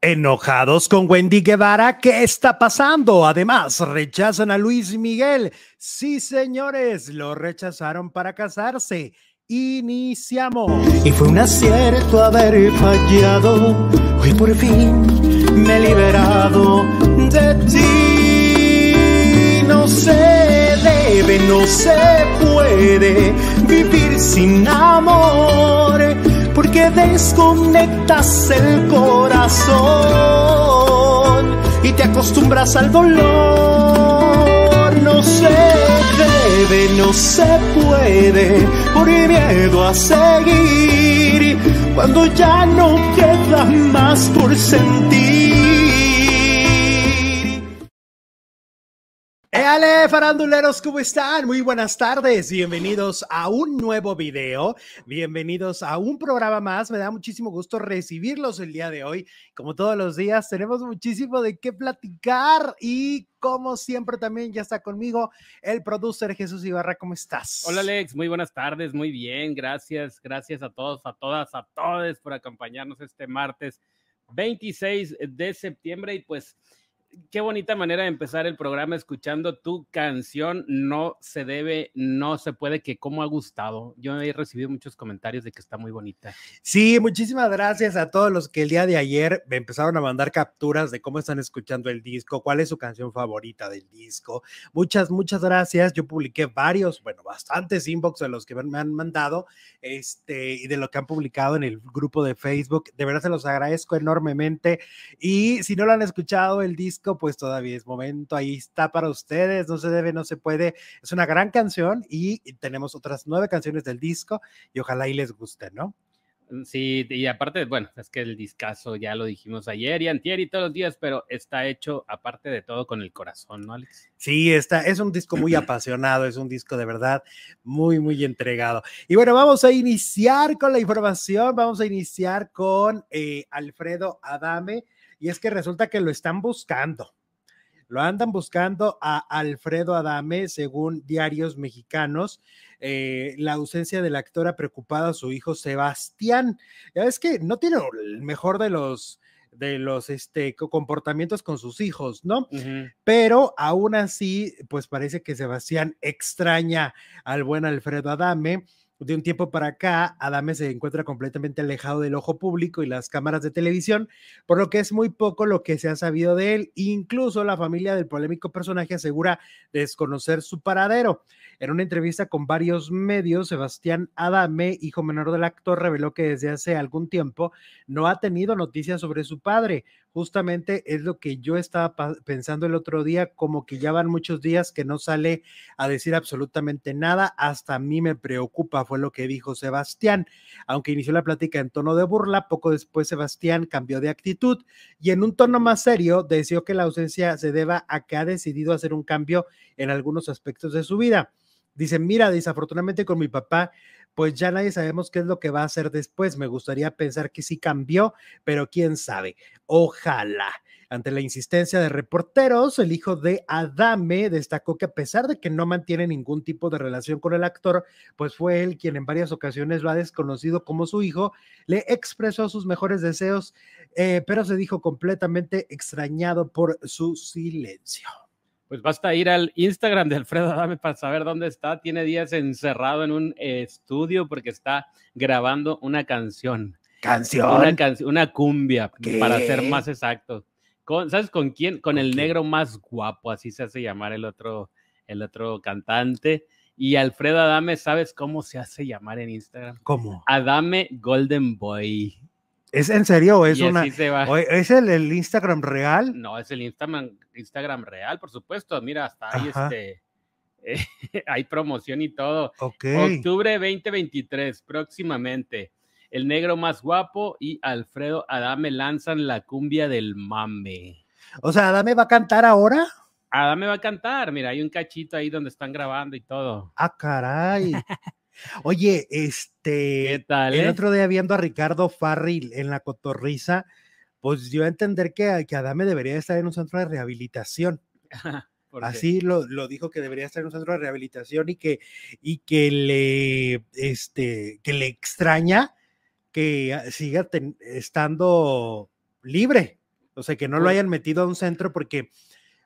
Enojados con Wendy Guevara, ¿qué está pasando? Además, rechazan a Luis Miguel. Sí, señores, lo rechazaron para casarse. Iniciamos. Y fue un acierto haber fallado. Hoy por fin me he liberado de ti. No se debe, no se puede vivir sin amor porque desconectas el corazón y te acostumbras al dolor. No se debe, no se puede, por miedo a seguir, cuando ya no queda más por sentir. ¡Éale, faranduleros! ¿Cómo están? Muy buenas tardes. Bienvenidos a un nuevo video. Bienvenidos a un programa más. Me da muchísimo gusto recibirlos el día de hoy. Como todos los días, tenemos muchísimo de qué platicar y como siempre también ya está conmigo el producer Jesús Ibarra. ¿Cómo estás? Hola Alex, muy buenas tardes, muy bien, gracias, gracias a todos, a todas, a todos por acompañarnos este martes 26 de septiembre y pues qué bonita manera de empezar el programa escuchando tu canción. No se debe, no se puede, que cómo ha gustado. Yo he recibido muchos comentarios de que está muy bonita. Sí, muchísimas gracias a todos los que el día de ayer me empezaron a mandar capturas de cómo están escuchando el disco, cuál es su canción favorita del disco. Muchas, muchas gracias. Yo publiqué varios, bueno, bastantes inbox de los que me han mandado este, y de lo que han publicado en el grupo de Facebook. De verdad se los agradezco enormemente. Y si no lo han escuchado, el disco pues todavía es momento, ahí está para ustedes, no se debe, no se puede, es una gran canción y tenemos otras nueve canciones del disco y ojalá y les guste, ¿no? Mm, sí, y aparte, bueno, es que el discazo ya lo dijimos ayer y antier y todos los días, pero está hecho aparte de todo con el corazón, ¿no, Alex? Sí, está, es un disco muy apasionado, es un disco de verdad muy, muy entregado. Y bueno, vamos a iniciar con la información, vamos a iniciar con eh, Alfredo Adame y es que resulta que lo están buscando. Lo andan buscando a Alfredo Adame, según diarios mexicanos. Eh, la ausencia del actor ha preocupado a su hijo Sebastián. Ya ves que no tiene el mejor de los de los este, comportamientos con sus hijos, ¿no? Pero aún así, pues parece que Sebastián extraña al buen Alfredo Adame de un tiempo para acá, Adame se encuentra completamente alejado del ojo público y las cámaras de televisión, por lo que es muy poco lo que se ha sabido de él. Incluso la familia del polémico personaje asegura desconocer su paradero. En una entrevista con varios medios, Sebastián Adame, hijo menor del actor, reveló que desde hace algún tiempo no ha tenido noticias sobre su padre. Justamente es lo que yo estaba pensando el otro día, como que ya van muchos días que no sale a decir absolutamente nada. Hasta a mí me preocupa, fue lo que dijo Sebastián. Aunque inició la plática en tono de burla, poco después Sebastián cambió de actitud y en un tono más serio deseó que la ausencia se deba a que ha decidido hacer un cambio en algunos aspectos de su vida. Dicen, mira, desafortunadamente con mi papá, pues ya nadie sabemos qué es lo que va a hacer después. Me gustaría pensar que sí cambió, pero quién sabe. Ojalá. Ante la insistencia de reporteros, el hijo de Adame destacó que a pesar de que no mantiene ningún tipo de relación con el actor, pues fue él quien en varias ocasiones lo ha desconocido como su hijo, le expresó sus mejores deseos, eh, pero se dijo completamente extrañado por su silencio pues basta ir al Instagram de Alfredo Adame para saber dónde está. Tiene días encerrado en un estudio porque está grabando una canción. ¿Canción? Una, una cumbia, para ser más exacto. ¿Sabes con quién? Con el negro más guapo, así se hace llamar el otro, el otro cantante. Y Alfredo Adame, ¿sabes cómo se hace llamar en Instagram? ¿Cómo? Adame Golden Boy. ¿Es en serio o es una? ¿Es el, Instagram real? No, es el Instagram, Instagram real, por supuesto. Mira, hasta ahí este. hay promoción y todo. Octubre 2023, próximamente. El negro más guapo y Alfredo Adame lanzan la cumbia del mame. O sea, ¿Adame va a cantar ahora? Adame va a cantar. Mira, hay un cachito ahí donde están grabando y todo. Ah, caray. Oye, este, ¿Qué tal, el eh? otro día viendo a Ricardo Farril en la cotorriza, pues dio a entender que, que Adame debería estar en un centro de rehabilitación. Así lo, lo, dijo que debería estar en un centro de rehabilitación y que, y que le, este, que le extraña que siga estando libre, o sea, que no lo hayan metido a un centro porque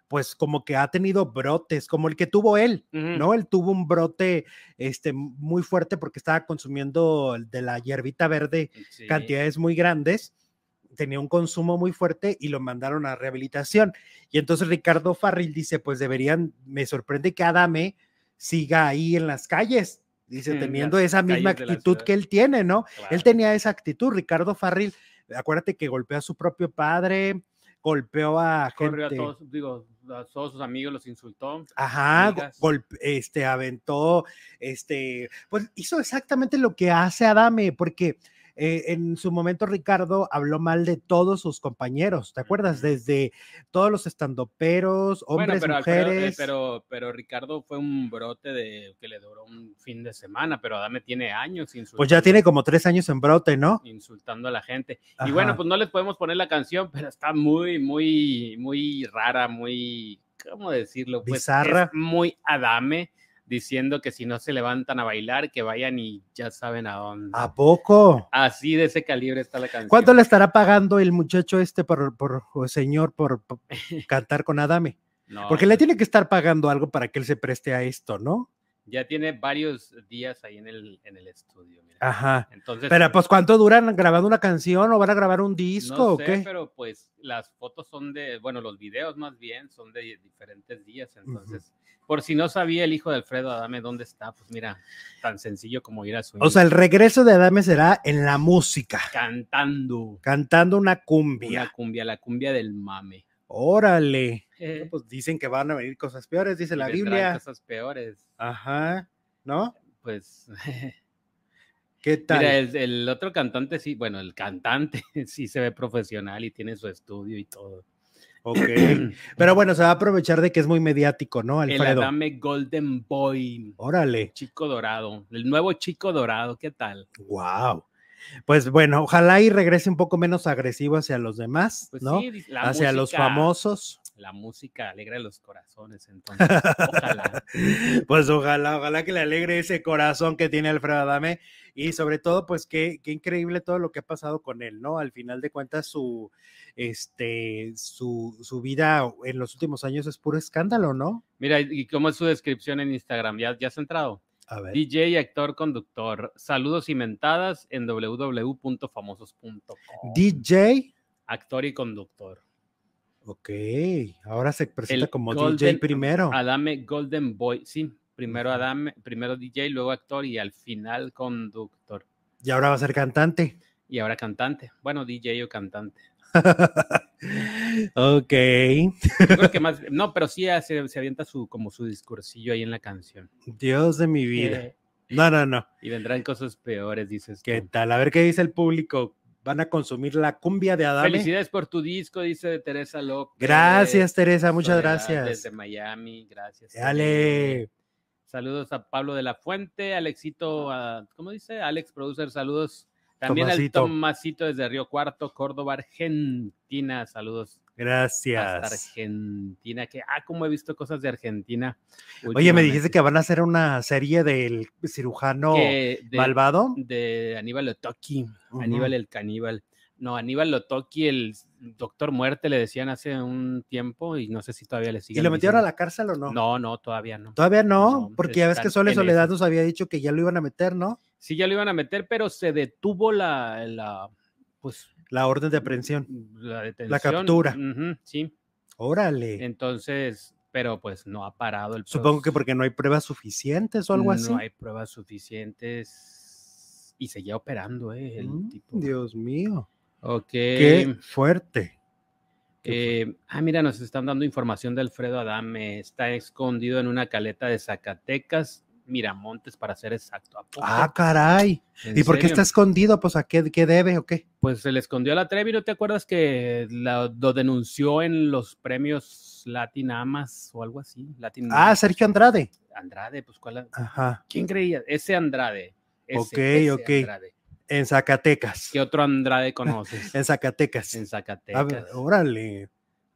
pues como que ha tenido brotes, como el que tuvo él. ¿no? Él tuvo un brote este, muy fuerte porque estaba consumiendo de la hierbita verde Sí. cantidades muy grandes, tenía un consumo muy fuerte y lo mandaron a rehabilitación. Y entonces Ricardo Farril dice, pues deberían, me sorprende que Adame siga ahí en las calles, dice, En teniendo las esa misma actitud que él tiene, ¿no? Él tenía esa actitud, Ricardo Farril, acuérdate que golpeó a su propio padre, golpeó a Corrió a todos, digo, a todos sus amigos, los insultó. ajá, golpe- este, aventó, este, pues hizo exactamente lo que hace Adame, porque eh, en su momento Ricardo habló mal de todos sus compañeros, ¿te acuerdas? Desde todos los estandoperos, hombres, bueno, pero, eh, mujeres. pero, pero Ricardo fue un brote de que le duró un fin de semana, pero Adame tiene años insultando. Pues ya tiene como tres años en brote, ¿no? insultando a la gente. Ajá. Y bueno, pues no les podemos poner la canción, pero está muy, muy, muy rara, muy, ¿cómo decirlo? Pues Bizarra. Es muy Adame diciendo que si no se levantan a bailar, que vayan y ya saben a dónde. ¿A poco? Así de ese calibre está la canción. ¿Cuánto le estará pagando el muchacho este por, por o señor por, por cantar con Adame? No, Porque le pues, tiene que estar pagando algo para que él se preste a esto, ¿no? Ya tiene varios días ahí en el, en el estudio. mira. Ajá. Entonces, Pero pues ¿cuánto duran grabando una canción o van a grabar un disco no o sé, qué? pero pues las fotos son de, bueno, los videos más bien son de diferentes días. Entonces, por si no sabía el hijo de Alfredo Adame dónde está, pues mira, tan sencillo como ir a su O sea, el regreso de Adame será en la música, cantando cantando una una cumbia. cumbia, la cumbia del mame. Órale. Eh, Pues dicen que van a venir cosas peores, dice la Biblia. Cosas peores. Ajá. ¿No? Pues, ¿Qué tal? mira, el, el otro cantante sí, bueno, el cantante sí se ve profesional y tiene su estudio y todo. Ok. Pero bueno, se va a aprovechar de que es muy mediático, ¿no, El? Adame Golden Boy, Órale. chico dorado, el nuevo chico dorado, ¿qué tal? Wow. Pues bueno, ojalá y regrese un poco menos agresivo hacia los demás, Pues ¿no? sí, hacia los famosos. La música alegra los corazones, entonces, ojalá. Pues ojalá, ojalá que le alegre ese corazón que tiene Alfredo Adame y sobre todo, pues qué, qué increíble todo lo que ha pasado con él, ¿no? Al final de cuentas, su, este, su, su vida en los últimos años es puro escándalo, ¿no? Mira, ¿y cómo es su descripción en Instagram? ¿Ya, ya has entrado? A ver. DJ, actor, conductor. Saludos y mentadas en www.famosos.com. DJ, Actor y conductor. ok, ahora se presenta El como DJ primero. Adame Golden Boy. Sí, primero. Adame, primero DJ, luego actor y al final conductor. Y ahora va a ser cantante. Y ahora cantante. Bueno, DJ o cantante. ok. Yo creo que más, no, pero sí se, se avienta su, como su discursillo ahí en la canción. Dios de mi vida. Eh, No, no, no. y vendrán cosas peores, dices. ¿Qué tú. tal? A ver qué dice el público. ¿Van a consumir la cumbia de Adame? Felicidades por tu disco, dice Teresa López. Gracias, Teresa, muchas Soledad gracias. Desde Miami, gracias. Dale. Saludos a Pablo de la Fuente, Alexito, a- ¿cómo dice? Alex Producer, saludos. También Tomasito. al Tomasito desde Río Cuarto, Córdoba, Argentina. Saludos hasta Gracias. Argentina. Que, ah, como he visto cosas de Argentina. Oye, me dijiste que van a hacer una serie del cirujano Que de, malvado. de Aníbal Lotoki, Ujú. Aníbal el caníbal. No, Aníbal Lotoki, el doctor muerte, le decían hace un tiempo y no sé si todavía le ¿Y siguen. lo metieron a la cárcel o no? No, no, todavía no. Todavía no, No, porque ya ves que Sole Soledad nos había dicho que ya lo iban a meter, ¿no? Sí, ya lo iban a meter, pero se detuvo la, la pues, La orden de aprehensión. la detención. captura. Ujú, sí, Órale. entonces, pero pues no ha parado el Supongo que porque no hay pruebas suficientes o algo así. No hay pruebas suficientes y seguía operando, ¿eh? El Mm, tipo. Dios mío. Ok. Qué fuerte. qué Eh, ah, mira, nos están dando información de Alfredo Adame. Está escondido en una caleta de Zacatecas, Miramontes, para ser exacto. ¿A poco? Ah, caray. ¿En ¿Y por qué está escondido? Pues a qué, qué debe o qué. Pues se le escondió a la Trevi, ¿no te acuerdas que la- lo denunció en los premios Latin Amas o algo así? Latin Ah, Sergio Andrade. Andrade, pues ¿cuál? Ajá. ¿Quién creía? Ese Andrade. ese, Ok, ese ok. Andrade. En Zacatecas. ¿Qué otro Andrade conoces? En Zacatecas. en A Zacatecas. ver, órale.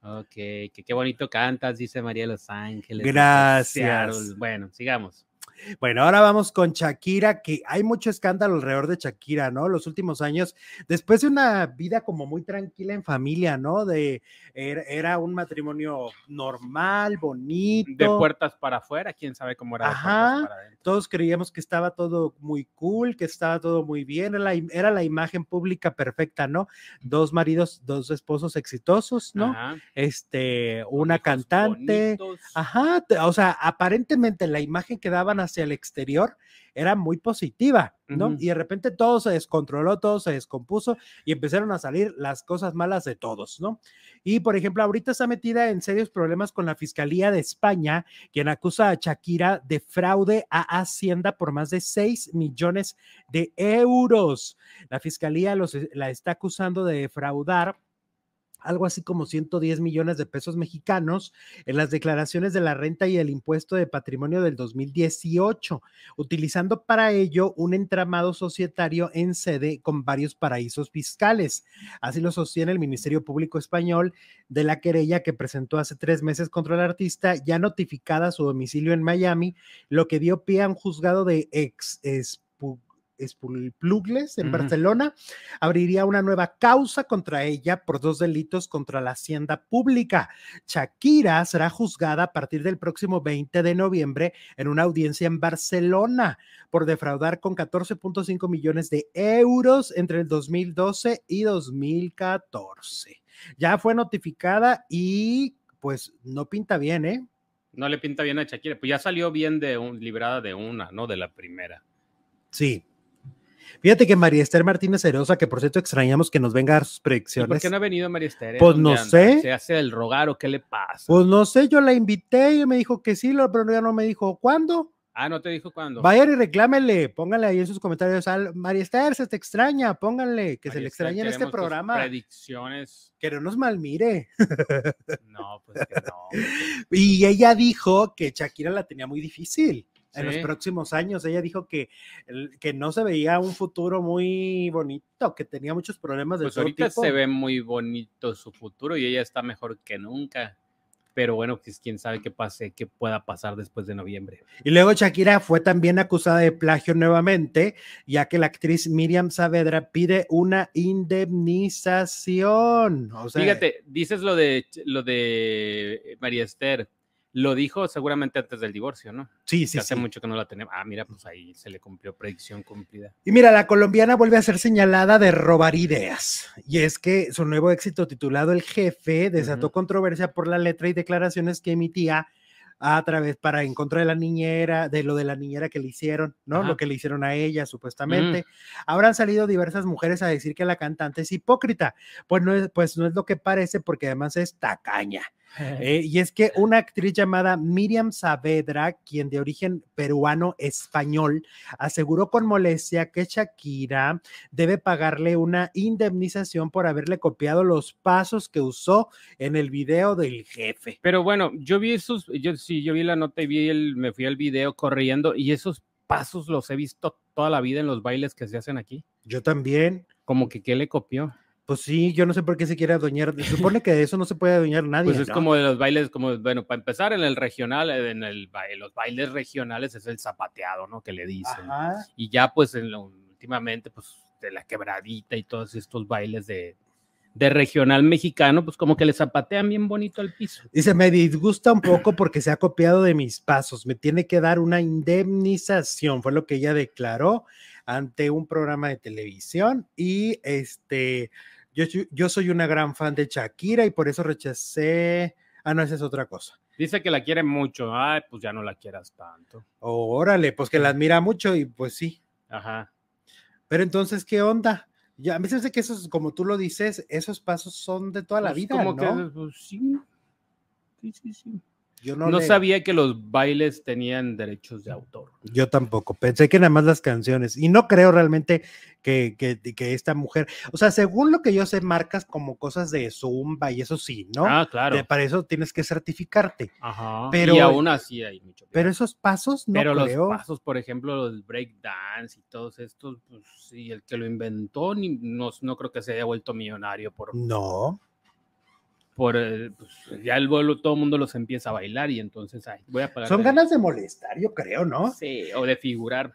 Ok, que qué bonito cantas, dice María de Los Ángeles. Gracias. Bueno, sigamos. Bueno, ahora vamos con Shakira, que hay mucho escándalo alrededor de Shakira, ¿no? Los últimos años, después de una vida como muy tranquila en familia, ¿no? De era, era un matrimonio normal, bonito. De puertas para afuera, quién sabe cómo era. de Ajá. para. Todos creíamos que estaba todo muy cool, que estaba todo muy bien, era la, era la imagen pública perfecta, ¿no? Dos maridos, dos esposos exitosos, ¿no? Ajá. Este, una cantante. bonitos. Ajá, o sea, aparentemente la imagen que daban hacia el exterior era muy positiva, ¿no? Y de repente todo se descontroló, todo se descompuso y empezaron a salir las cosas malas de todos, ¿no? Y por ejemplo, ahorita está metida en serios problemas con la Fiscalía de España, quien acusa a Shakira de fraude a Hacienda por más de 6 millones de euros. La Fiscalía los, la está acusando de defraudar algo así como 110 millones de pesos mexicanos en las declaraciones de la renta y el impuesto de patrimonio del 2018, utilizando para ello un entramado societario en sede con varios paraísos fiscales. Así lo sostiene el Ministerio Público Español de la querella que presentó hace tres meses contra el artista, ya notificada su domicilio en Miami, lo que dio pie a un juzgado de ex. expu- Espulplugles en. Barcelona, abriría una nueva causa contra ella por dos delitos contra la hacienda pública. Shakira será juzgada a partir del próximo 20 de noviembre en una audiencia en Barcelona por defraudar con 14.5 millones de euros entre el 2012 y 2014. Ya fue notificada y pues no pinta bien, ¿eh? No le pinta bien a Shakira, pues ya salió bien de un, librada de una, no de la primera. Sí. Fíjate que María Esther Martínez Herosa, que por cierto extrañamos que nos venga a dar sus ¿Y por predicciones. qué no ha venido María Esther? Pues ¿Dónde no anda? sé. ¿Se hace el rogar o qué le pasa? Pues no sé, yo la invité y me dijo que sí, pero ya no me dijo cuándo. ah, no te dijo cuándo. Vayan y reclámenle, pónganle ahí en sus comentarios al María Esther, se te extraña, pónganle, que se le extraña en este programa. Predicciones. Que no nos malmire. No, pues que no. Y ella dijo que Shakira la tenía muy difícil en los próximos años. Ella dijo que, que no se veía un futuro muy bonito, que tenía muchos problemas de Pues todo ahorita tipo. se ve muy bonito su futuro y ella está mejor que nunca. Pero bueno, pues quién sabe qué pase, qué pueda pasar después de noviembre. Y luego Shakira fue también acusada de plagio nuevamente, ya que la actriz Miriam Saavedra pide una indemnización. O sea, Fíjate, dices lo de lo de María Esther. Lo dijo seguramente antes del divorcio, ¿no? sí, Que sí, hace sí. mucho que no la tenemos. Ah, mira, pues ahí se le cumplió predicción cumplida. Y mira, la colombiana vuelve a ser señalada de robar ideas. Y es que su nuevo éxito titulado El Jefe desató controversia por la letra y declaraciones que emitía a través para en contra de la niñera, de lo de la niñera que le hicieron, ¿no? Ajá. Lo que le hicieron a ella, supuestamente. Habrán salido diversas mujeres a decir que la cantante es hipócrita. Pues no es, pues no es lo que parece, porque además es tacaña. Eh, y es que una actriz llamada Miriam Saavedra, quien de origen peruano-español, aseguró con molestia que Shakira debe pagarle una indemnización por haberle copiado los pasos que usó en el video del jefe. Pero bueno, yo vi esos, yo sí, yo vi la nota y vi el, me fui al video corriendo y esos pasos los he visto toda la vida en los bailes que se hacen aquí. Yo también. Como que qué le copió. Pues sí, yo no sé por qué se quiere adueñar. Se supone que de eso no se puede adueñar nadie. Pues es ¿no? como de los bailes, como, bueno, para empezar en el regional, en el, los bailes regionales es el zapateado, ¿no? Que le dicen. Ajá. Y ya pues en lo- últimamente, pues de la quebradita y todos estos bailes de, de regional mexicano, pues como que le zapatean bien bonito al piso. Dice, me disgusta un poco porque se ha copiado de mis pasos, me tiene que dar una indemnización, fue lo que ella declaró ante un programa de televisión y este, yo, soy- yo soy una gran fan de Shakira y por eso rechacé, ah, no, esa es otra cosa. Dice que la quiere mucho, ay, pues ya no la quieras tanto. Oh, órale, pues que la admira mucho y pues sí, Ajá. pero entonces, ¿qué onda? Ya, a mí se me hace que esos, como tú lo dices, esos pasos son de toda la Pues vida, como ¿no? que, pues, sí. Sí, sí, sí. Yo No, no, le- sabía que los bailes tenían derechos de autor. Yo tampoco, pensé que nada más las canciones y no creo realmente que, que, que esta mujer, o sea, según lo que yo sé, marcas como cosas de Zumba y eso sí, ¿no? Ah, claro. De- para eso tienes que certificarte, Ajá. pero- y aún así hay mucho. pero esos pasos no Pero creo. los pasos, por ejemplo, los break dance y todos estos, pues sí, el que lo inventó ni- no, no creo que se haya vuelto millonario por, No, por eh, pues, ya el vuelo todo el mundo los empieza a bailar y entonces ay, voy a pagar. Son ganas de molestar, yo creo, ¿no? Sí, o de figurar.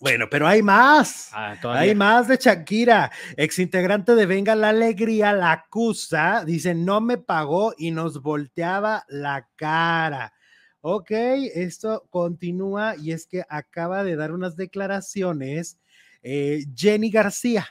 Bueno, pero hay más. Ah, hay más de Shakira. Exintegrante de Venga la Alegría la acusa. Dice, no me pagó y nos volteaba la cara. Ok, esto continúa y es que acaba de dar unas declaraciones eh, Jenny García,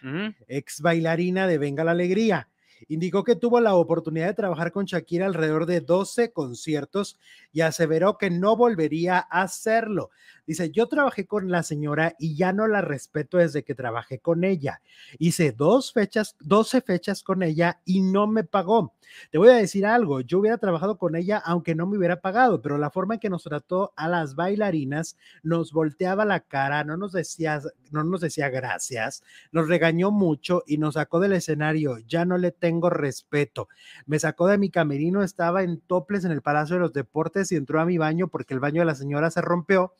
ex bailarina de Venga la Alegría. Indicó que tuvo la oportunidad de trabajar con Shakira alrededor de 12 conciertos y aseveró que no volvería a hacerlo. Dice, yo trabajé con la señora y ya no la respeto desde que trabajé con ella. Hice dos fechas, 12 fechas con ella y no me pagó. Te voy a decir algo, yo hubiera trabajado con ella aunque no me hubiera pagado, pero la forma en que nos trató a las bailarinas nos volteaba la cara, no nos decía, no nos decía gracias, nos regañó mucho y nos sacó del escenario. Ya no le tengo respeto. Me sacó de mi camerino, estaba en toples en el Palacio de los Deportes y entró a mi baño porque el baño de la señora se rompió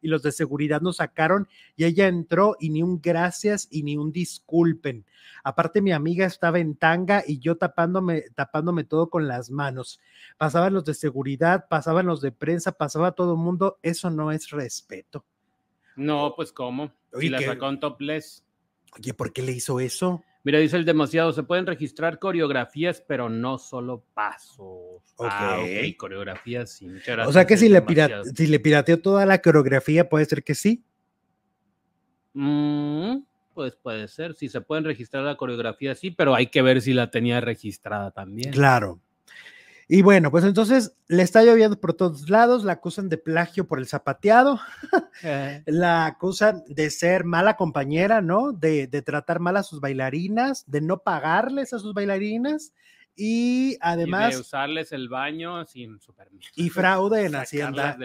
y los de seguridad nos sacaron y ella entró y ni un gracias y ni un disculpen. Aparte mi amiga estaba en tanga y yo tapándome tapándome todo con las manos. Pasaban los de seguridad, pasaban los de prensa, pasaba todo el mundo, eso no es respeto. No, pues cómo? y la sacó en topless. Oye, ¿por qué le hizo eso? Mira, dice el demasiado, se pueden registrar coreografías, pero no solo pasos. Ah, ok, coreografías, sí. o sea que si le, si le pirateo toda la coreografía, puede ser que sí. Mm, pues puede ser, si se pueden registrar la coreografía, sí, pero hay que ver si la tenía registrada también. Claro. Y bueno, pues entonces le está lloviendo por todos lados, la acusan de plagio por el zapateado, eh. la acusan de ser mala compañera, ¿no? De, tratar mal a sus bailarinas, de no pagarles a sus bailarinas y además... de usarles el baño sin su permiso. Y fraude en Hacienda.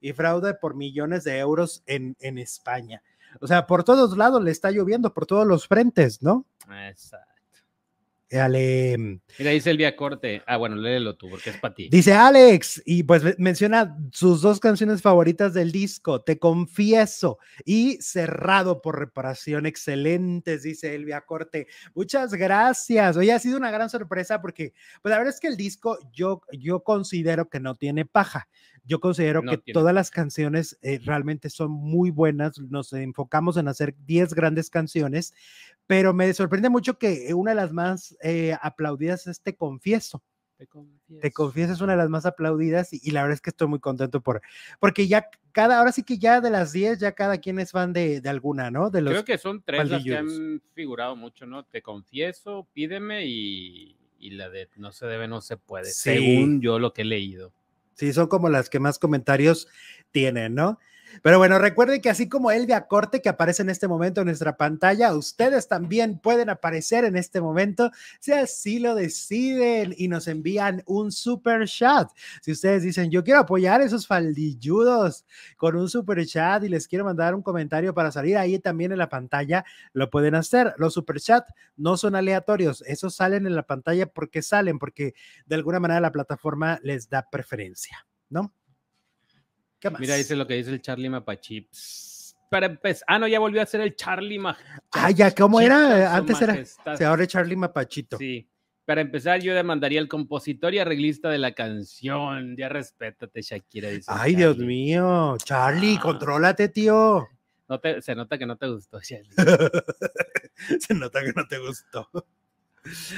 Y fraude por millones de euros en, en España. O sea, por todos lados le está lloviendo, por todos los frentes, ¿no? Exacto. Ale. Mira, dice Elvia Corte. Ah, bueno, léelo tú, porque es para ti. Dice Alex, y pues menciona sus dos canciones favoritas del disco, Te Confieso y Cerrado por Reparación. Excelentes, dice Elvia Corte. Muchas gracias. Hoy ha sido una gran sorpresa porque, pues la verdad es que el disco yo, yo considero que no tiene paja. Yo considero que todas las canciones eh, realmente son muy buenas. Nos enfocamos en hacer 10 grandes canciones, pero me sorprende mucho que una de las más eh, aplaudidas es Te Confieso. Te confieso. Te confieso es una de las más aplaudidas y, la verdad es que estoy muy contento por, porque ya cada, ahora sí que ya de las 10, ya cada quien es fan de, alguna, ¿no? De los Creo que son tres las que han figurado mucho, ¿no? Te confieso, pídeme y, la de no se debe, no se puede, según yo lo que he leído. Sí, son como las que más comentarios tienen, ¿no? Pero bueno, recuerden que así como Elvia Corte, que aparece en este momento en nuestra pantalla, ustedes también pueden aparecer en este momento si así lo deciden y nos envían un super chat. Si ustedes dicen, yo quiero apoyar esos faldilludos con un super chat y les quiero mandar un comentario para salir ahí también en la pantalla, lo pueden hacer. Los super chat no son aleatorios, esos salen en la pantalla porque salen, porque de alguna manera la plataforma les da preferencia, ¿no? Mira, dice lo que dice el Charlie Mapachips. Para empezar, ah, no, ya volvió a ser el Charlie Mapachips. Ah, ya, ¿cómo era? Antes era. Se ahora Charlie Mapachito. Sí. Para empezar, yo demandaría al compositor y arreglista de la canción. Ya respétate, Shakira. Dice Ay, Dios mío. Charlie, ah. contrólate, tío. No se nota que no te gustó, Charlie. se nota que no te gustó.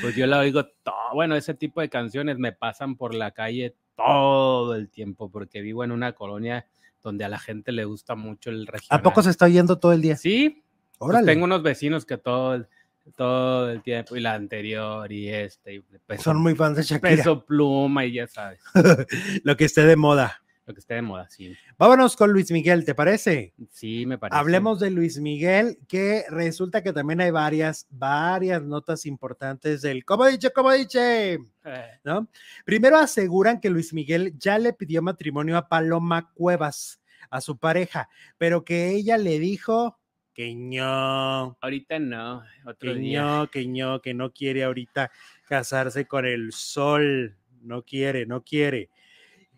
Pues yo la oigo todo. Bueno, ese tipo de canciones me pasan por la calle todo el tiempo, porque vivo en una colonia donde a la gente le gusta mucho el regional. ¿A poco se está oyendo todo el día? Sí. Pues tengo unos vecinos que todo el, todo el tiempo, y la anterior, y este. Son muy fans de Shakira. Peso pluma, y ya sabes. Lo que esté de moda. Lo que esté de moda, sí. Vámonos con Luis Miguel, ¿te parece? Sí, me parece. Hablemos de Luis Miguel, que resulta que también hay varias, varias notas importantes del como dicho, como dice, eh. ¿no? Primero aseguran que Luis Miguel ya le pidió matrimonio a Paloma Cuevas, a su pareja, pero que ella le dijo que no. Ahorita no, otro que no, que no, que no quiere ahorita casarse con el sol, no quiere, no quiere.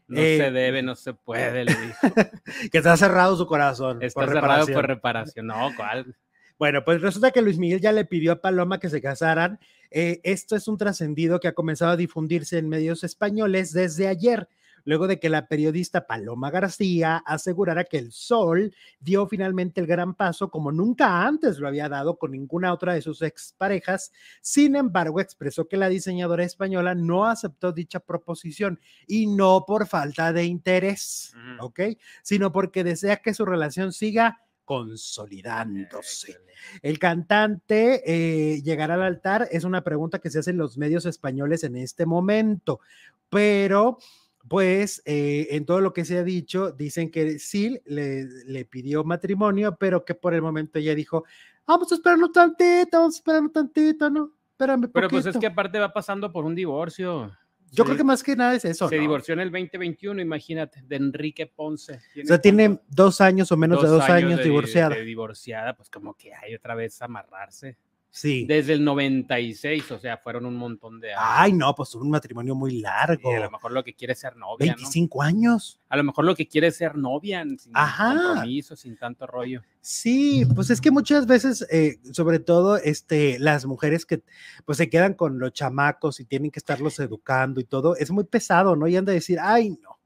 No se eh, debe, no se puede, le dijo. que está cerrado su corazón. Está cerrado por reparación. No, ¿cuál? Bueno, pues resulta que Luis Miguel ya le pidió a Paloma que se casaran. Eh, esto es un trascendido que ha comenzado a difundirse en medios españoles desde ayer luego de que la periodista Paloma García asegurara que el Sol dio finalmente el gran paso como nunca antes lo había dado con ninguna otra de sus exparejas. Sin embargo, expresó que la diseñadora española no aceptó dicha proposición y no por falta de interés, ¿ok? Sino porque desea que su relación siga consolidándose. El cantante eh, llegará al altar es una pregunta que se hace en los medios españoles en este momento, pero pues eh, en todo lo que se ha dicho, dicen que sí le, le, pidió matrimonio, pero que por el momento ella dijo, vamos a esperar un tantito, vamos a esperar un tantito, ¿no? Espérame pero pues es que aparte va pasando por un divorcio. Yo creo que más que nada es eso. Se divorció en el 2021, imagínate, de Enrique Ponce. O sea, tiene dos años o menos de dos años, divorciada. De divorciada, pues como que hay otra vez amarrarse. Sí. Desde el 96, o sea, fueron un montón de años. Ay, no, pues un matrimonio muy largo. Y a lo mejor lo que quiere es ser novia. 25 años. A lo mejor lo que quiere es ser novia, sin Ajá. compromiso, sin tanto rollo. Sí, pues es que muchas veces, eh, sobre todo, este, las mujeres que pues se quedan con los chamacos y tienen que estarlos educando y todo, es muy pesado, ¿no? Y han de decir, ay, no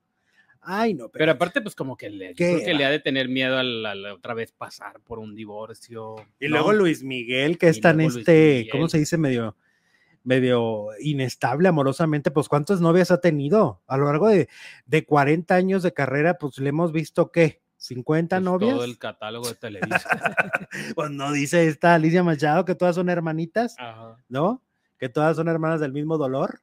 Ay, no, pero, aparte, pues como que le, que le ha de tener miedo a la, otra vez pasar por un divorcio. Y luego Luis Miguel, que es tan este, ¿cómo se dice? Medio, medio inestable amorosamente, pues ¿cuántas novias ha tenido? A lo largo de, de 40 años de carrera, pues le hemos visto que 50 pues novias. Todo el catálogo de Televisa. pues no dice esta Alicia Machado que todas son hermanitas, ¿no? Que todas son hermanas del mismo dolor.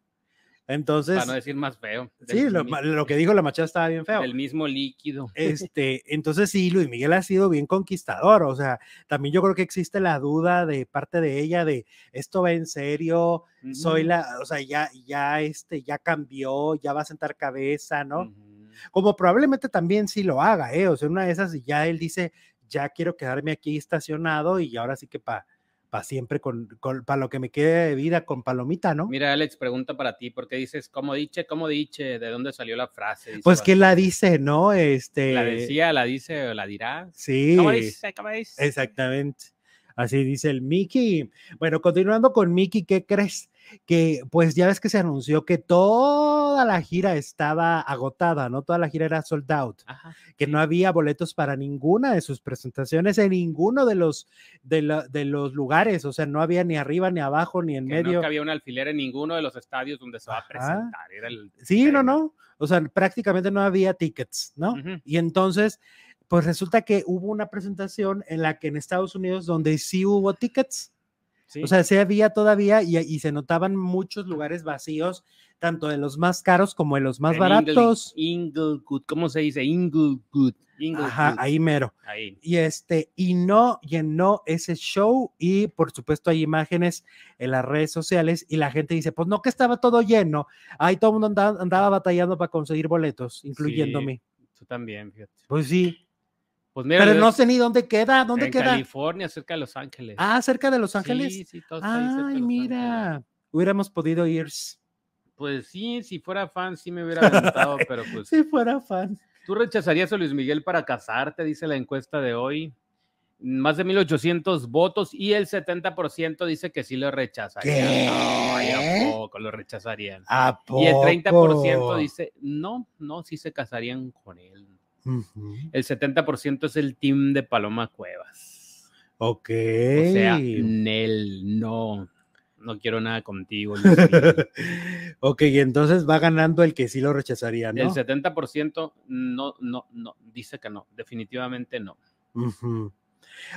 Entonces. Para no decir más feo. Sí, lo, que dijo la machada estaba bien feo. El mismo líquido. Este, entonces sí, Luis Miguel ha sido bien conquistador. O sea, también yo creo que existe la duda de parte de ella de esto va en serio, soy la, o sea, ya, ya, este, ya cambió, ya va a sentar cabeza, ¿no? Como probablemente también sí lo haga, ¿eh? O sea, una de esas, y ya él dice, ya quiero quedarme aquí estacionado y ahora sí que para siempre con, para lo que me quede de vida con palomita, ¿no? Mira, Alex, pregunta para ti, ¿por qué dices, cómo dice, cómo dice, de dónde salió la frase? pues que la dice, ¿no? Este... La decía, la dice o la dirá. Sí. ¿Cómo dice? ¿Cómo dice? Exactamente. Así dice el Mickey. Bueno, continuando con Mickey, ¿qué crees? Que pues ya ves que se anunció que toda la gira estaba agotada, ¿no? Toda la gira era sold out, que no había boletos para ninguna de sus presentaciones en ninguno de los, de, de, los lugares, o sea, no había ni arriba, ni abajo, ni en medio. No había un alfiler en ninguno de los estadios donde se va a presentar. sí, no, no, o sea, prácticamente no había tickets, ¿no? Y entonces pues resulta que hubo una presentación en la que en Estados Unidos donde sí hubo tickets. O sea, se había todavía y, se notaban muchos lugares vacíos, tanto de los más caros como de los más baratos. Inglewood, ¿cómo se dice? Inglewood. Ajá, ahí mero. Y este, y no llenó ese show, y por supuesto hay imágenes en las redes sociales, y la gente dice, pues no que estaba todo lleno, ahí todo el mundo andaba, batallando para conseguir boletos, incluyéndome. tú también, fíjate. Pues sí. Pues Pero no sé ni dónde queda, ¿dónde queda? En California, cerca de Los Ángeles. Ah, cerca de Los Ángeles. Sí, sí, Ay, mira, hubiéramos podido ir. Pues sí, si fuera fan, sí me hubiera gustado, pero pues. Si fuera fan. ¿Tú rechazarías a Luis Miguel para casarte? Dice la encuesta de hoy. Más de 1800 votos y el 70% dice que sí lo rechazaría. ¿Qué? No, ¿a poco lo rechazarían? ¿A poco? Y el 30% dice no, no, sí se casarían con él. El 70% es el team de Paloma Cuevas. Ok. O sea, Nel, no, no quiero nada contigo. ok, entonces va ganando el que sí lo rechazaría, ¿no? El 70% no, no, no, dice que no, definitivamente no.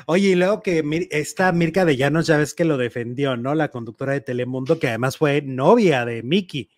Oye, y luego que esta Mirka de Llanos, ya ves que lo defendió, ¿no? La conductora de Telemundo, que además fue novia de Mickey.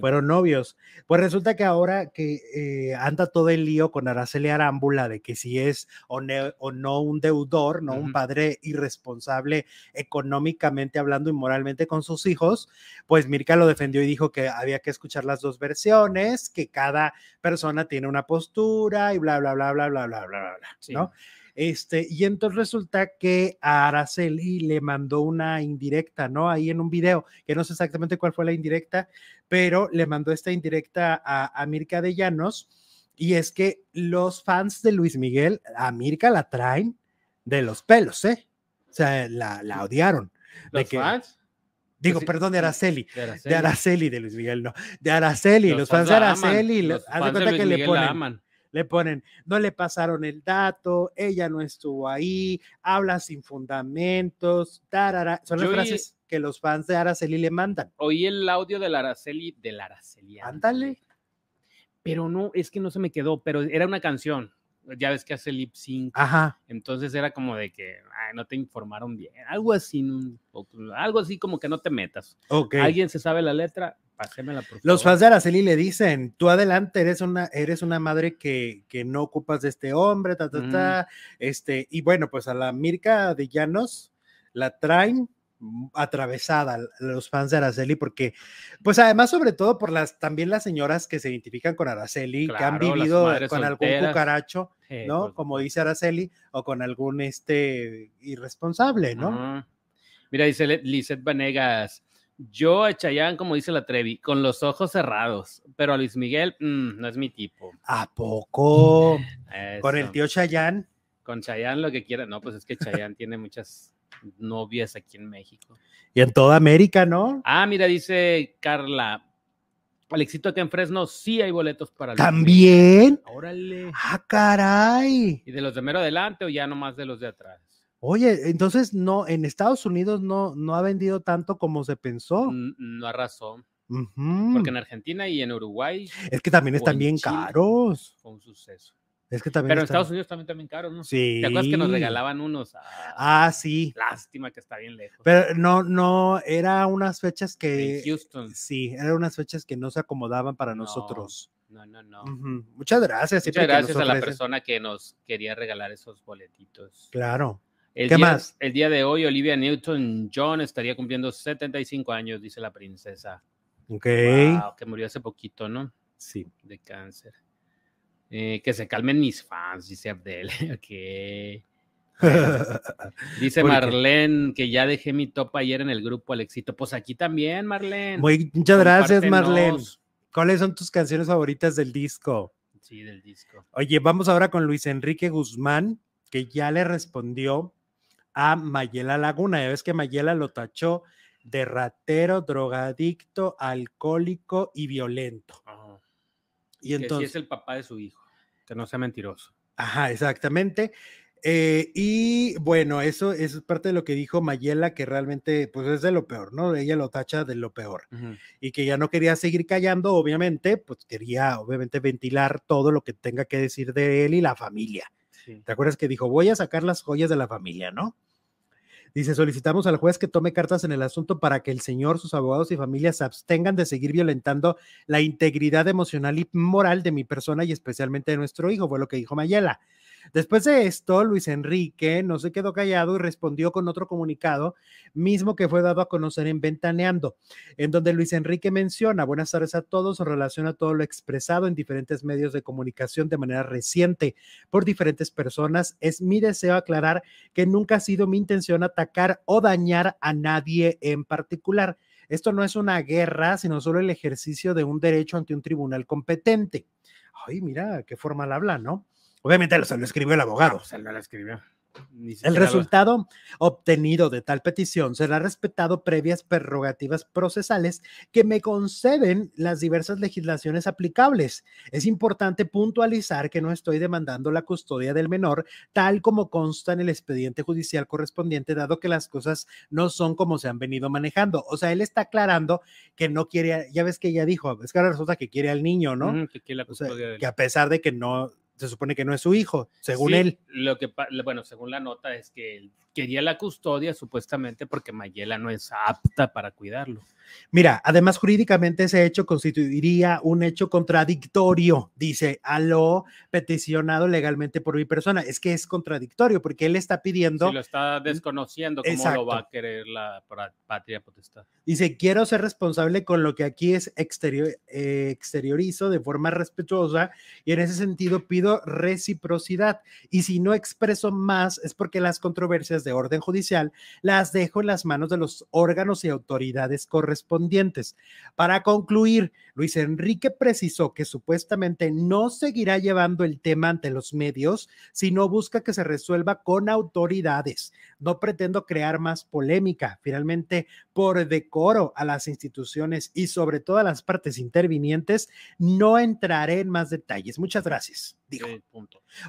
Fueron novios. Pues resulta que ahora que eh, anda todo el lío con Araceli Arámbula de que si es o, no un deudor, ¿no? Un padre irresponsable económicamente hablando y moralmente con sus hijos, pues Mirka lo defendió y dijo que había que escuchar las dos versiones, que cada persona tiene una postura y bla, bla, bla, bla, bla, bla, bla, bla, ¿no? Este, y entonces resulta que a Araceli le mandó una indirecta, ¿no? Ahí en un video, que no sé exactamente cuál fue la indirecta, pero le mandó esta indirecta a, a Mirka de Llanos. Y es que los fans de Luis Miguel, a Mirka la traen de los pelos, ¿eh? O sea, la, la odiaron. ¿Los fans? Digo, sí, perdón, de Araceli. de Araceli. De Araceli, de Luis Miguel, no. De Araceli, los, fans de Araceli, lo- los de de cuenta Luis que le la ponen, aman. Le ponen, no le pasaron el dato, ella no estuvo ahí, habla sin fundamentos, tarara. Son las Yo y- frases que los fans de Araceli le mandan. Oí el audio de la Araceli, de la Araceli. Ándale. Pero no, es que no se me quedó, pero era una canción. Ya ves que hace lip sync. Ajá. Entonces era como de que ay, no te informaron bien. Algo así, algo así como que no te metas. Ok. ¿Alguien se sabe la letra? Pásemela, por favor. Los fans de Araceli le dicen, tú adelante, eres una, eres una madre que, que no ocupas de este hombre, ta, ta, ta, este, y bueno, pues a la Mirka de Llanos la traen atravesada los fans de Araceli, porque, pues además, sobre todo por las, también las señoras que se identifican con Araceli, que han vivido con algún cucaracho, Eh, ¿no? pues, Como dice Araceli, o con algún este irresponsable, ¿no? Mira, dice Lizeth Vanegas. Yo a Chayanne, como dice la Trevi, con los ojos cerrados, pero a Luis Miguel mm, no es mi tipo. ¿A poco? Con el tío Chayán. Con Chayanne lo que quiera. No, pues es que Chayanne tiene muchas novias aquí en México. Y en toda América, ¿no? Ah, mira, dice Carla. Alexito, acá en Fresno sí hay boletos para Luis Miguel. También. Órale. Ah, caray. ¿Y de los de mero adelante o ya nomás de los de atrás? Oye, entonces no, en Estados Unidos no, no ha vendido tanto como se pensó. N- No arrasó. Mm, Porque en Argentina y en Uruguay Es que también están en bien Chile. caros. fue un suceso. Es que también Pero en están- Estados Unidos también también caros, ¿no? Sí. ¿Te acuerdas que nos regalaban unos? Ah, Ah, sí. Lástima que está bien lejos. Pero no, no, era unas fechas que. en Houston. Sí, eran unas fechas que no se acomodaban para No, nosotros. No, no, no. Muchas gracias. Muchas gracias a la persona que nos quería regalar esos boletitos. Claro. El ¿Qué día, más? El día de hoy, Olivia Newton-John estaría cumpliendo 75 años, dice la princesa. Ok. Wow, que murió hace poquito, ¿no? Sí. De cáncer. Eh, que se calmen mis fans, dice Abdel. ok. Dice. Marlene que ya dejé mi top ayer en el grupo Alexito. Pues aquí también, Marlene. Muy, muchas gracias, Marlene. ¿Cuáles son tus canciones favoritas del disco? Sí, del disco. Oye, vamos ahora con Luis Enrique Guzmán, que ya le respondió a Mayela Laguna. Ya ves que Mayela lo tachó de ratero, drogadicto, alcohólico y violento. Ajá. Y que sí entonces, es el papá de su hijo. Que no sea mentiroso. ajá, exactamente. Eh, y bueno, eso, eso es parte de lo que dijo Mayela, que realmente pues es de lo peor, ¿no? Ella lo tacha de lo peor y que ya no quería seguir callando, obviamente, pues quería obviamente ventilar todo lo que tenga que decir de él y la familia. ¿Te acuerdas que dijo, voy a sacar las joyas de la familia, ¿no? Dice, solicitamos al juez que tome cartas en el asunto para que el señor, sus abogados y familia se abstengan de seguir violentando la integridad emocional y moral de mi persona y especialmente de nuestro hijo, fue lo que dijo Mayela. Después de esto, Luis Enrique no se quedó callado y respondió con otro comunicado, mismo que fue dado a conocer en Ventaneando, en donde Luis Enrique menciona, buenas tardes a todos, en relación a todo lo expresado en diferentes medios de comunicación de manera reciente por diferentes personas. Es mi deseo aclarar que nunca ha sido mi intención atacar o dañar a nadie en particular. Esto no es una guerra, sino solo el ejercicio de un derecho ante un tribunal competente. Ay, mira, qué formal habla, ¿no? Obviamente lo, se lo escribió el abogado. La escribió. El siquiera lo- resultado obtenido de tal petición será respetado previas prerrogativas procesales que me conceden las diversas legislaciones aplicables. Es importante puntualizar que no estoy demandando la custodia del menor tal como consta en el expediente judicial correspondiente, dado que las cosas no son como se han venido manejando. O sea, él está aclarando que no quiere, ya ves que ella dijo, es que ahora resulta que quiere al niño, ¿no? Ujú, que quiere la O sea, custodia del- que a pesar de que no, se supone que no es su hijo, según Sí, él. Lo que, bueno, según la nota es que él quería la custodia supuestamente porque Mayela no es apta para cuidarlo. Mira, además jurídicamente ese hecho constituiría un hecho contradictorio, dice, a lo peticionado legalmente por mi persona. Es que es contradictorio porque él está pidiendo, Si lo está desconociendo, ¿cómo Exacto. lo va a querer la patria potestad? dice, quiero ser responsable con lo que aquí es exterior, eh, exteriorizo de forma respetuosa y en ese sentido pido reciprocidad. Y si no expreso más es porque las controversias de orden judicial, las dejo en las manos de los órganos y autoridades correspondientes. Para concluir, Luis Enrique precisó que supuestamente no seguirá llevando el tema ante los medios, sino busca que se resuelva con autoridades. No pretendo crear más polémica. Finalmente, por decoro a las instituciones y sobre todo a las partes intervinientes, no entraré en más detalles. Muchas gracias. Dijo.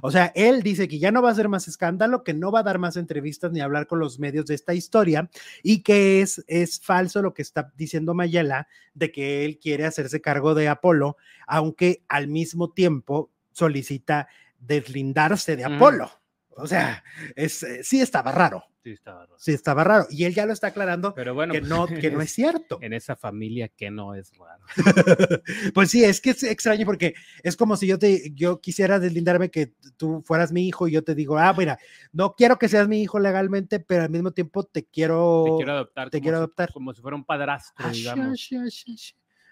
O sea, él dice que ya no va a hacer más escándalo, que no va a dar más entrevistas ni hablar con los medios de esta historia y que es, es falso lo que está diciendo Mayela de que él quiere hacerse cargo de Apolo, aunque al mismo tiempo solicita deslindarse de Apolo. O sea, es, eh, sí estaba raro. Sí estaba raro. Sí estaba raro. Y él ya lo está aclarando Pero bueno, que, no, que no es cierto. en esa familia que no es raro. pues sí, es que es extraño porque es como si yo te yo quisiera deslindarme que tú fueras mi hijo y yo te digo, ah, mira, no quiero que seas mi hijo legalmente, pero al mismo tiempo te quiero, Te quiero adoptar. te como quiero si- adoptar. Como si fuera un padrastro, Ah, digamos.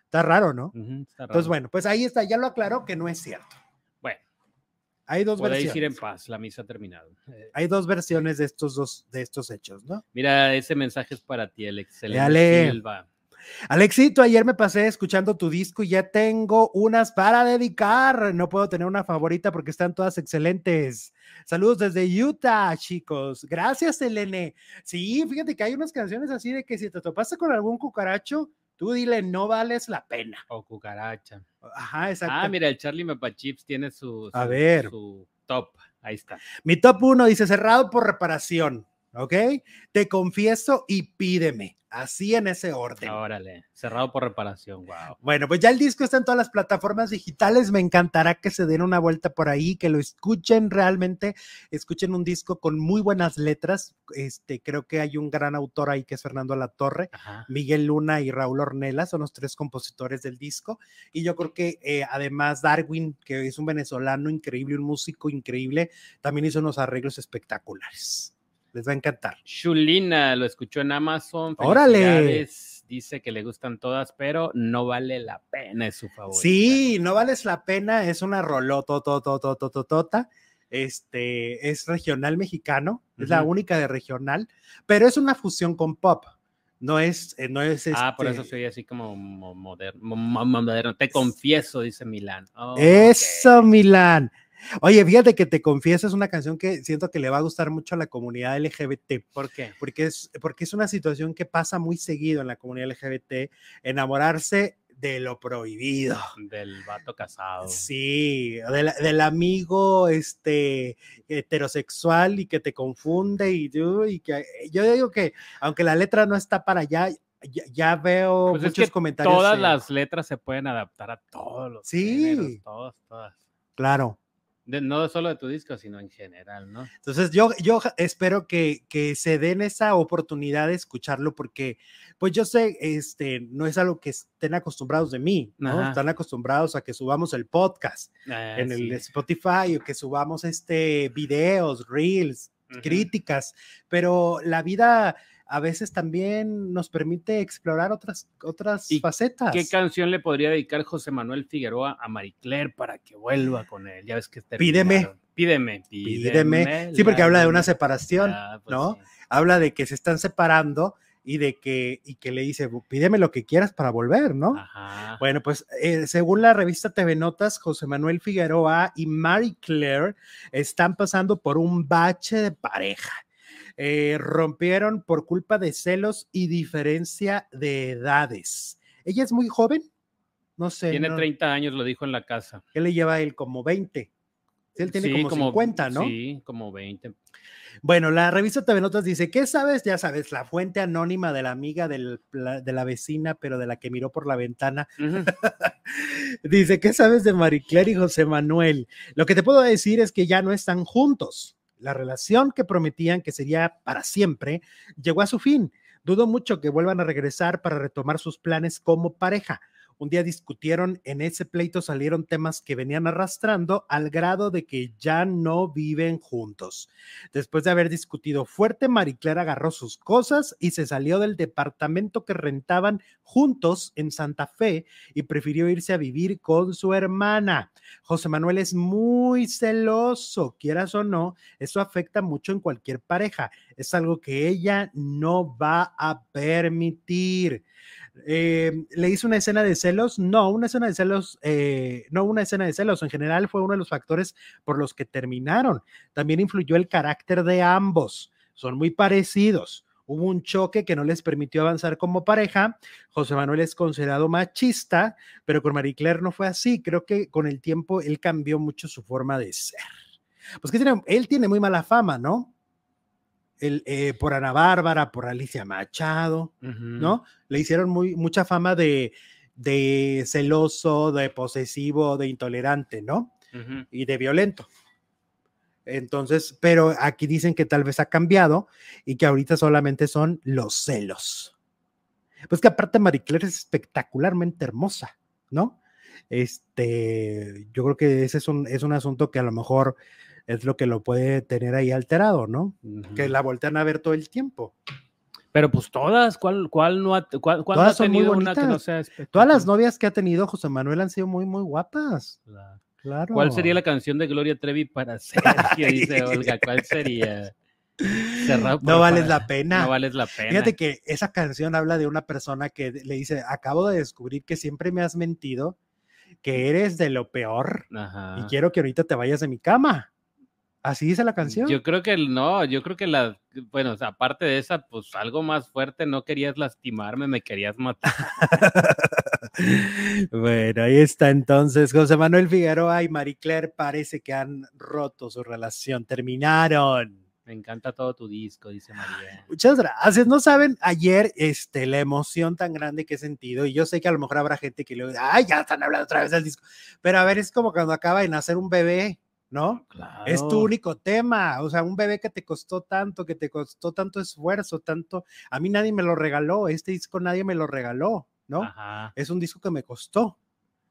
Está raro, ¿no? Ujú, está raro. Entonces, bueno, pues ahí está, ya lo aclaró que no es cierto. Hay dos podéis versiones. ir en paz, la misa ha terminado. Eh, Hay dos versiones de estos dos de estos hechos, ¿no? Mira, ese mensaje es para ti, el excelente Dale. Silva. Alexito, ayer me pasé escuchando tu disco y ya tengo unas para dedicar. No puedo tener una favorita porque están todas excelentes. Saludos desde Utah, chicos. Gracias, Elene. Sí, fíjate que hay unas canciones así de que si te topaste con algún cucaracho, tú dile, no vales la pena. O cucaracha. Ajá, exacto. Ah, mira, el Charlie Mepachips tiene su, A ver. su top. Ahí está. Mi top uno dice cerrado por reparación. ¿Ok? Te confieso y pídeme. Así en ese orden. Órale, cerrado por reparación, wow. Bueno, pues ya el disco está en todas las plataformas digitales. Me encantará que se den una vuelta por ahí, que lo escuchen realmente, escuchen un disco con muy buenas letras. Este, creo que hay un gran autor ahí que es Fernando Latorre, Ajá. Miguel Luna y Raúl Ornella, son los tres compositores del disco. Y yo creo que eh, además Darwin, que es un venezolano increíble, un músico increíble, también hizo unos arreglos espectaculares. Les va a encantar. Shulina lo escuchó en Amazon. Órale. Dice que le gustan todas, pero no vale la pena, es su favorita. Sí, no vales la pena, es una rolototototototota. Este es regional mexicano, es la única de regional, pero es una fusión con pop. No es, eh, no es Ah, por eso este- soy así como mo- moderno. mo- mo- moderno. Te confieso, dice Milán. Oh, Eso, ok. Milán. Oye, fíjate que te confieso, es una canción que siento que le va a gustar mucho a la comunidad LGBT. ¿Por qué? porque es, porque es una situación que pasa muy seguido en la comunidad LGBT, enamorarse de lo prohibido. Del vato casado. Sí, del, del amigo este heterosexual y que te confunde y, y que yo digo que aunque la letra no está para allá, ya, ya veo Pues es muchos que comentarios. Todas las letras se pueden adaptar a todos los Sí. géneros, todas, todas. Claro. De- no solo de tu disco, sino en general, ¿no? Entonces yo, yo espero que, que se den esa oportunidad de escucharlo porque pues yo sé, este, no es algo que estén acostumbrados de mí, ¿no? Ajá. Están acostumbrados a que subamos el podcast. Ah, en el. Spotify o que subamos este videos, reels, críticas, pero la vida a veces también nos permite explorar otras, otras ¿Y facetas. ¿Qué canción le podría dedicar José Manuel Figueroa a Marie Claire para que vuelva con él? Ya ves que Pídeme. terminaron. Pídeme, Pídeme. Sí, porque habla de una separación, Ah, pues ¿no? sí. Habla de que se están separando y de que, y que le dice, pídeme lo que quieras para volver, ¿no? Ajá. Bueno, pues eh, según la revista TV Notas, José Manuel Figueroa y Marie Claire están pasando por un bache de pareja. Eh, rompieron por culpa de celos y diferencia de edades. Ella es muy joven, no sé. Tiene no- 30 años, lo dijo en la casa. ¿Qué le lleva a él? Como 20. Él tiene como, 50, ¿no? Sí, como 20. Bueno, la revista TV Notas dice, ¿qué sabes? Ya sabes, la fuente anónima de la amiga del de la vecina, pero de la que miró por la ventana. Dice, ¿qué sabes de Marie Claire y José Manuel? Lo que te puedo decir es que ya no están juntos. La relación que prometían que sería para siempre llegó a su fin. Dudo mucho que vuelvan a regresar para retomar sus planes como pareja. Un día discutieron, en ese pleito salieron temas que venían arrastrando al grado de que ya no viven juntos. Después de haber discutido fuerte, Maricler agarró sus cosas y se salió del departamento que rentaban juntos en Santa Fe y prefirió irse a vivir con su hermana. José Manuel es muy celoso, quieras o no, eso afecta mucho en cualquier pareja. Es algo que ella no va a permitir. Eh, ¿Le hizo una escena de celos? No, una escena de celos, eh, no una escena de celos, en general fue uno de los factores por los que terminaron. También influyó el carácter de ambos, son muy parecidos. Hubo un choque que no les permitió avanzar como pareja. José Manuel es considerado machista, pero con Marie Claire no fue así. Creo que con el tiempo él cambió mucho su forma de ser. Pues que tiene, él tiene muy mala fama, ¿no? Eh, por Ana Bárbara, por Alicia Machado, ¿no? Le hicieron muy, mucha fama de, de celoso, de posesivo, de intolerante, ¿no? Y de violento. Entonces, pero aquí dicen que tal vez ha cambiado y que ahorita solamente son los celos. Pues que aparte Marie Claire es espectacularmente hermosa, ¿no? Este, yo creo que ese es un, es un asunto que a lo mejor es lo que lo puede tener ahí alterado, ¿no? Que la voltean a ver todo el tiempo. Pero pues todas, ¿cuál, cuál no ha, cuál, todas ha tenido una que no sea Todas las novias que ha tenido José Manuel han sido muy, muy guapas. Claro. ¿Cuál sería la canción de Gloria Trevi para Sergio? Dice Olga, ¿cuál sería? no vales la pena. No vales la pena. Fíjate que esa canción habla de una persona que le dice, acabo de descubrir que siempre me has mentido, que eres de lo peor y quiero que ahorita te vayas de mi cama. Así dice la canción. Yo creo que no, yo creo que la, bueno, aparte de esa, pues algo más fuerte, no querías lastimarme, me querías matar. bueno, ahí está entonces José Manuel Figueroa y Marie Claire parece que han roto su relación, terminaron. Me encanta todo tu disco, dice María. Muchas gracias. No saben ayer este, la emoción tan grande que he sentido. Y yo sé que a lo mejor habrá gente que le diga, ay, ya están hablando otra vez del disco. Pero a ver, es como cuando acaba de nacer un bebé ¿no? Es tu único tema, o sea, un bebé que te costó tanto, que te costó tanto esfuerzo, tanto, a mí nadie me lo regaló, este disco nadie me lo regaló, ¿no? Es un disco que me costó,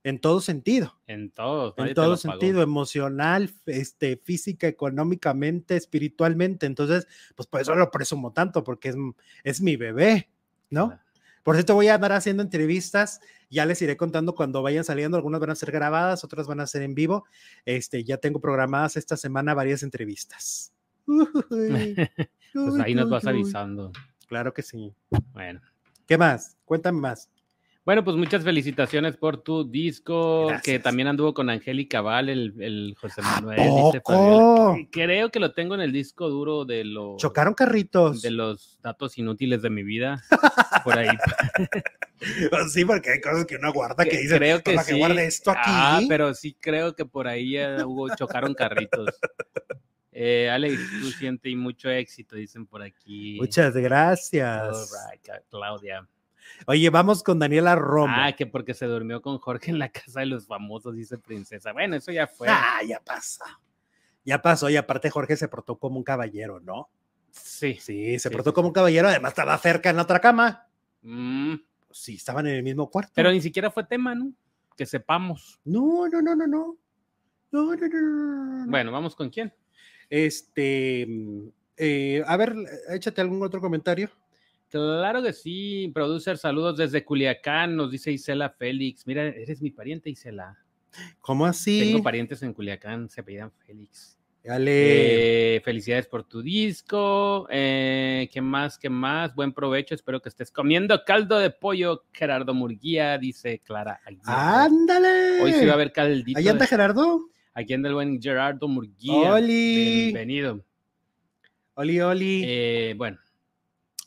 en todo sentido. En todo. En todo sentido, emocional, este, física, económicamente, espiritualmente. Entonces, pues por eso lo presumo tanto, porque es, es mi bebé, ¿no? Por cierto, voy a andar haciendo entrevistas, ya les iré contando cuando vayan saliendo, algunas van a ser grabadas, otras van a ser en vivo. Este, ya tengo programadas esta semana varias entrevistas. pues ahí nos vas avisando. Claro que sí. Bueno. ¿Qué más? Cuéntame más. Bueno, pues muchas felicitaciones por tu disco, que también anduvo con Angélica Val, el, José Manuel. Dice Creo que lo tengo en el disco duro de los... Chocaron carritos. De los datos inútiles de mi vida. por ahí. sí, porque hay cosas que uno guarda que dice, creo que, sí. guarde esto aquí. Ah, pero sí creo que por ahí hubo, chocaron carritos. Eh, Alex, tú sientes y mucho éxito, dicen por aquí. Muchas gracias. Claudia. Oye, vamos con Daniela Romo. Ah, que porque se durmió con Jorge en la casa de los famosos, dice Princesa. Bueno, eso ya fue. Ah, ya pasó. Ya pasó, y aparte Jorge se portó como un caballero, ¿no? Sí. Sí, se portó como un caballero, además estaba cerca en otra cama. Mm. Sí, estaban en el mismo cuarto. Pero ni siquiera fue tema, ¿no? Que sepamos. No, no, no, no, no. No, no, no, Bueno, vamos con quién. Este, mm, eh, a ver, échate algún otro comentario. Claro que sí, producer, saludos desde Culiacán, nos dice Isela Félix. Mira, eres mi pariente, Isela. ¿Cómo así? Tengo parientes en Culiacán, se apellidan Félix. Dale. Eh, felicidades por tu disco. Eh, ¿Qué más? ¿Qué más? Buen provecho. Espero que estés comiendo caldo de pollo. Gerardo Murguía, dice Clara. ¡Ándale! Hoy sí va a haber caldito. ¿Ahí anda Gerardo? Aquí anda el buen Gerardo Murguía. ¡Oli! Bienvenido. Oli, oli. Eh, bueno,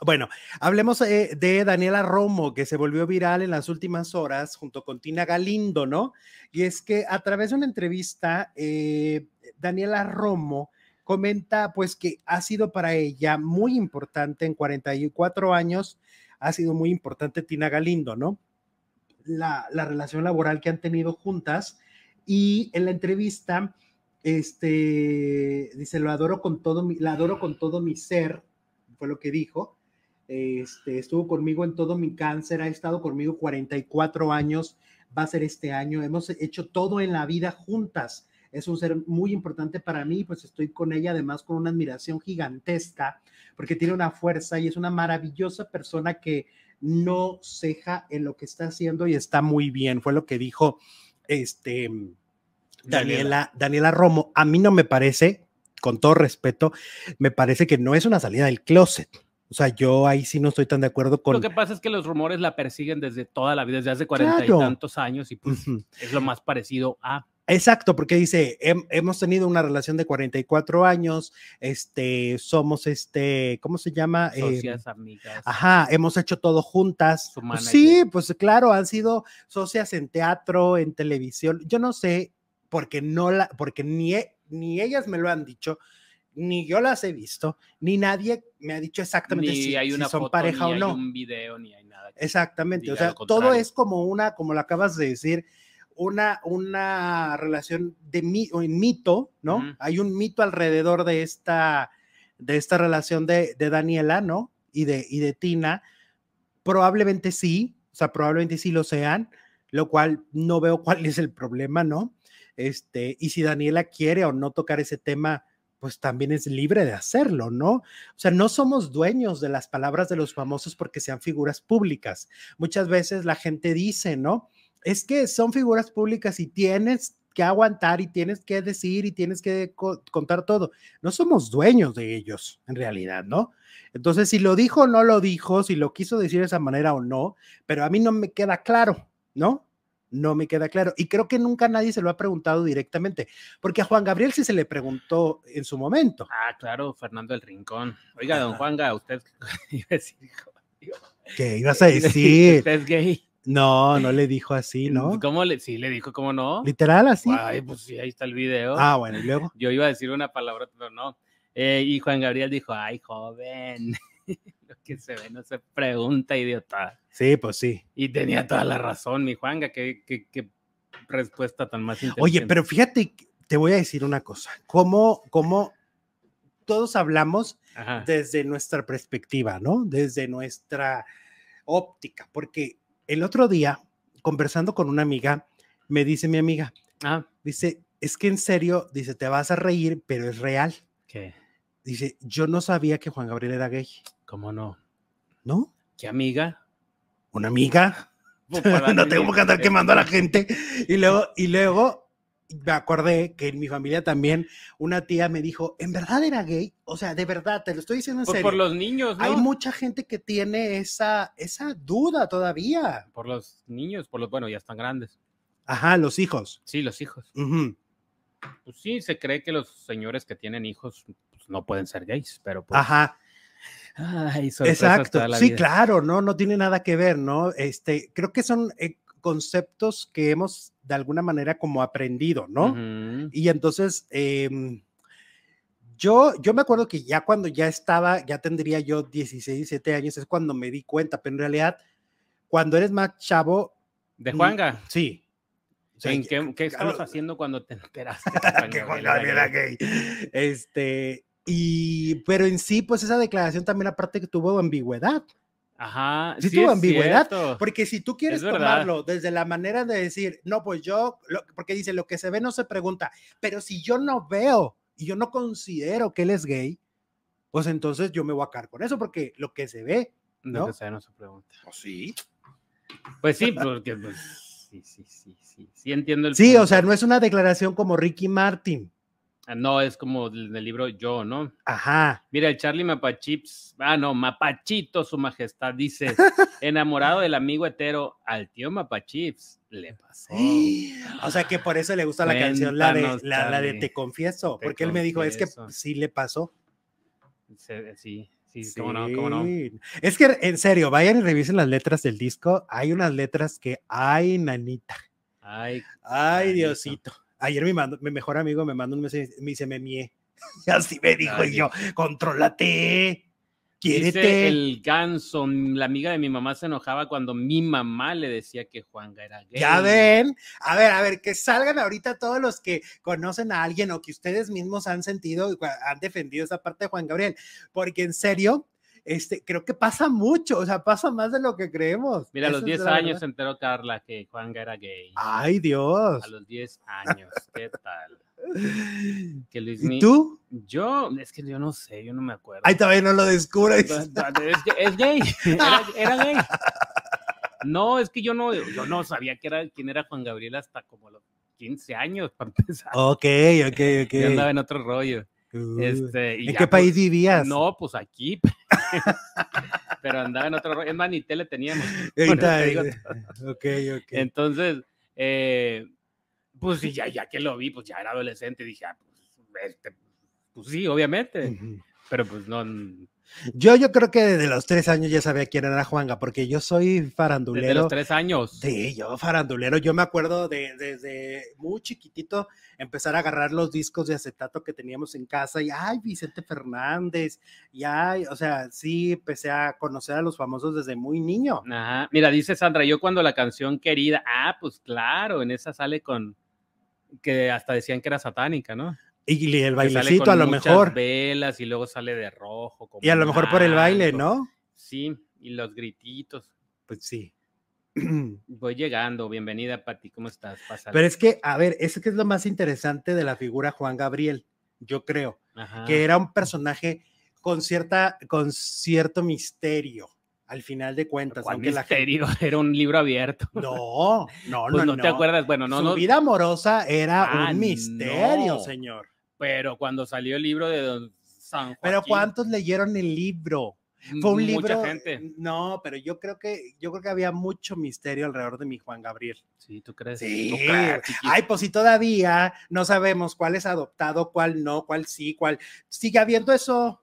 bueno, hablemos eh, de Daniela Romo, que se volvió viral en las últimas horas junto con Tina Galindo, ¿no? Y es que a través de una entrevista, eh, Daniela Romo comenta pues que ha sido para ella muy importante en 44 años, ha sido muy importante Tina Galindo, ¿no? La, la relación laboral que han tenido juntas y en la entrevista, este, dice, lo adoro con todo mi, la adoro con todo mi ser, fue lo que dijo, este, estuvo conmigo en todo mi cáncer, ha estado conmigo 44 años, va a ser este año, hemos hecho todo en la vida juntas. Es un ser muy importante para mí, pues estoy con ella además con una admiración gigantesca, porque tiene una fuerza y es una maravillosa persona que no ceja en lo que está haciendo y está muy bien. Fue lo que dijo este Daniela, Daniela Romo. A mí no me parece, con todo respeto, me parece que no es una salida del closet. O sea, yo ahí sí no estoy tan de acuerdo con. Lo que pasa es que los rumores la persiguen desde toda la vida, desde hace cuarenta y tantos años, y pues es lo más parecido a. Exacto, porque dice, hemos tenido una relación de 44 años, este, somos este, ¿cómo se llama? Eh, socias, amigas. Ajá, hemos hecho todo juntas. Pues sí, pues claro, han sido socias en teatro, en televisión. Yo no sé, porque no la, porque ni, e, ni ellas me lo han dicho, ni yo las he visto, ni nadie me ha dicho exactamente si, hay una son pareja o no. un video, ni hay nada. Exactamente, o sea, todo es como una, como lo acabas de decir, una, una relación de mito, ¿no? Hay un mito alrededor de esta, de esta relación de, de, Daniela, ¿no? Y de, y de Tina. Probablemente sí, o sea, probablemente sí lo sean, lo cual no veo cuál es el problema, ¿no? Este, y si Daniela quiere o no tocar ese tema, pues también es libre de hacerlo, ¿no? O sea, no somos dueños de las palabras de los famosos porque sean figuras públicas. Muchas veces la gente dice, ¿no? es que son figuras públicas y tienes que aguantar y tienes que decir y tienes que contar todo. No somos dueños de ellos, en realidad, ¿no? Entonces, si lo dijo o no lo dijo, si lo quiso decir de esa manera o no, pero a mí no me queda claro, ¿no? No me queda claro. Y creo que nunca nadie se lo ha preguntado directamente, porque a Juan Gabriel sí se le preguntó en su momento. Ah, claro, Fernando el Rincón. Oiga, don Juanga, usted iba a decir, ¿Qué ibas a decir? Usted es gay. No, no le dijo así, ¿no? ¿Cómo le? Sí, le dijo, ¿cómo no? Literal, así. Ay, pues sí, ahí está el video. Ah, bueno, y luego. Yo iba a decir una palabra, pero no. Eh, y Juan Gabriel dijo, ay, joven, lo que se ve no se pregunta, idiota. Sí, pues sí. Y tenía toda la razón, mi Juanga, qué, qué, qué respuesta tan más Oye, pero fíjate, te voy a decir una cosa, cómo, cómo todos hablamos desde nuestra perspectiva, ¿no? Desde nuestra óptica, porque el otro día, conversando con una amiga, me dice mi amiga, ah. dice, es que en serio, dice, te vas a reír, pero es real. ¿Qué? Dice, yo no sabía que Juan Gabriel era gay. ¿Cómo no? ¿No? ¿Qué amiga? ¿Una amiga? no tengo que andar quemando a la gente. Y luego, y luego me acordé que en mi familia también una tía me dijo, ¿en verdad era gay? O sea, de verdad, te lo estoy diciendo en pues serio. Por los niños, ¿no? Hay mucha gente que tiene esa, esa duda todavía. Por los niños, por los, bueno, ya están grandes. Ajá, los hijos. Sí, los hijos. Pues sí, se cree que los señores que tienen hijos pues, no pueden ser gays, pero pues... Ajá. Ay, Exacto, sí, claro, no, no tiene nada que ver, ¿no? Este, creo que son eh, conceptos que hemos de alguna manera como aprendido, ¿no? Y entonces, em, yo, yo me acuerdo que ya cuando ya estaba, ya tendría yo 16, 17 años, es cuando me di cuenta, pero en realidad, cuando eres más chavo... ¿De Juanga? Sí. qué, estabas haciendo cuando te enteraste que Juanga era gay? Este, y, pero en sí, pues esa declaración también aparte que tuvo ambigüedad. Ajá. Sí, tuvo ambigüedad. Porque si tú quieres tomarlo desde la manera de decir, no, pues yo, porque dice, lo que se ve no se pregunta, pero si yo no veo y yo no considero que él es gay, pues entonces yo me voy a caer con eso, porque lo que se ve, ¿no? Lo que se ve no se pregunta. ¿Oh, sí? Pues sí, porque pues, sí, sí, sí, sí, sí entiendo el Sí, o sea, no es una declaración como Ricky Martin. Ah, no, es como del, libro Yo, ¿no? Ajá. Mira, el Charlie Mapachips, ah, no, Mapachito, su majestad, dice, enamorado del amigo hetero, al tío Mapachips le pasó. O sea que por eso le gusta la canción, la de, la, de Te Confieso, porque él me dijo, es que sí le pasó. Sí, sí, cómo no, cómo no. Es que, en serio, vayan y revisen las letras del disco. Hay unas letras que, ay, nanita. Ay, ay, Diosito. Ayer mi, mi mejor amigo me mandó un mensaje, me dice, me mié. Así me dijo y yo, contrólate. Quiérete. el ganso, la amiga de mi mamá se enojaba cuando mi mamá le decía que Juanga era gay. Ya ven, a ver, a ver, que salgan ahorita todos los que conocen a alguien o que ustedes mismos han sentido, han defendido esa parte de Juan Gabriel, porque en serio, este, creo que pasa mucho, o sea, pasa más de lo que creemos. Mira, a los Eso es 10 la años verdad. se enteró Carla que Juanga era gay. Ay, Dios. A los 10 años, ¿qué tal? Que Luis ¿Y tú? Yo, es que yo no sé, yo no me acuerdo. Ay, todavía no lo descubres. Es, gay, era, era gay. No, es que yo no, yo no sabía que era, quién era Juan Gabriel hasta como los 15 años, para empezar. Ok, ok, ok. Yo andaba en otro rollo. Uh, Este, y ¿En ya, qué pues, país vivías? No, pues aquí. Pero andaba en otro. Es más, ni tele teníamos. Eh, ok, ok. Entonces, eh, pues sí, ya, ya que lo vi, pues ya era adolescente, dije, ah, pues, este, pues sí, obviamente. Pero pues no, Yo, yo creo que desde los tres años ya sabía quién era Juanga, porque yo soy desde farandulero. los tres años. Sí, yo farandulero. Yo me acuerdo de desde muy chiquitito empezar a agarrar los discos de acetato que teníamos en casa y ay, Vicente Fernández, y ay, o sea, sí empecé a conocer a los famosos desde muy niño. Ajá. Mira, dice Sandra, yo cuando la canción querida, ah, pues claro, en esa sale con que hasta decían que era satánica, ¿no? Y el bailecito a lo mejor. velas y luego sale de rojo. como Y a lo mejor por el baile. ¿no? Sí, y los grititos. Pues sí. Voy llegando, bienvenida, Pati, ¿cómo estás? Pásale. Pero es que, a ver, eso que es lo más interesante de la figura Juan Gabriel, yo creo, Ajá. que era un personaje con cierta, con cierto misterio, al final de cuentas. ¿Cuál aunque la misterio? Era un libro abierto. No, no, Pues no, no, te acuerdas, bueno, no, Su no, vida amorosa era Ah, un misterio, no. señor. Pero cuando salió el libro de Don San Joaquín, Pero ¿cuántos leyeron el libro? Fue un libro. Mucha gente. No, pero yo creo que yo creo que había mucho misterio alrededor de mi Juan Gabriel. Sí, ¿tú crees? Sí. ¿Tú crees, chiquito? Ay, pues si todavía no sabemos cuál es adoptado, cuál no, cuál sí, cuál. Sigue habiendo eso.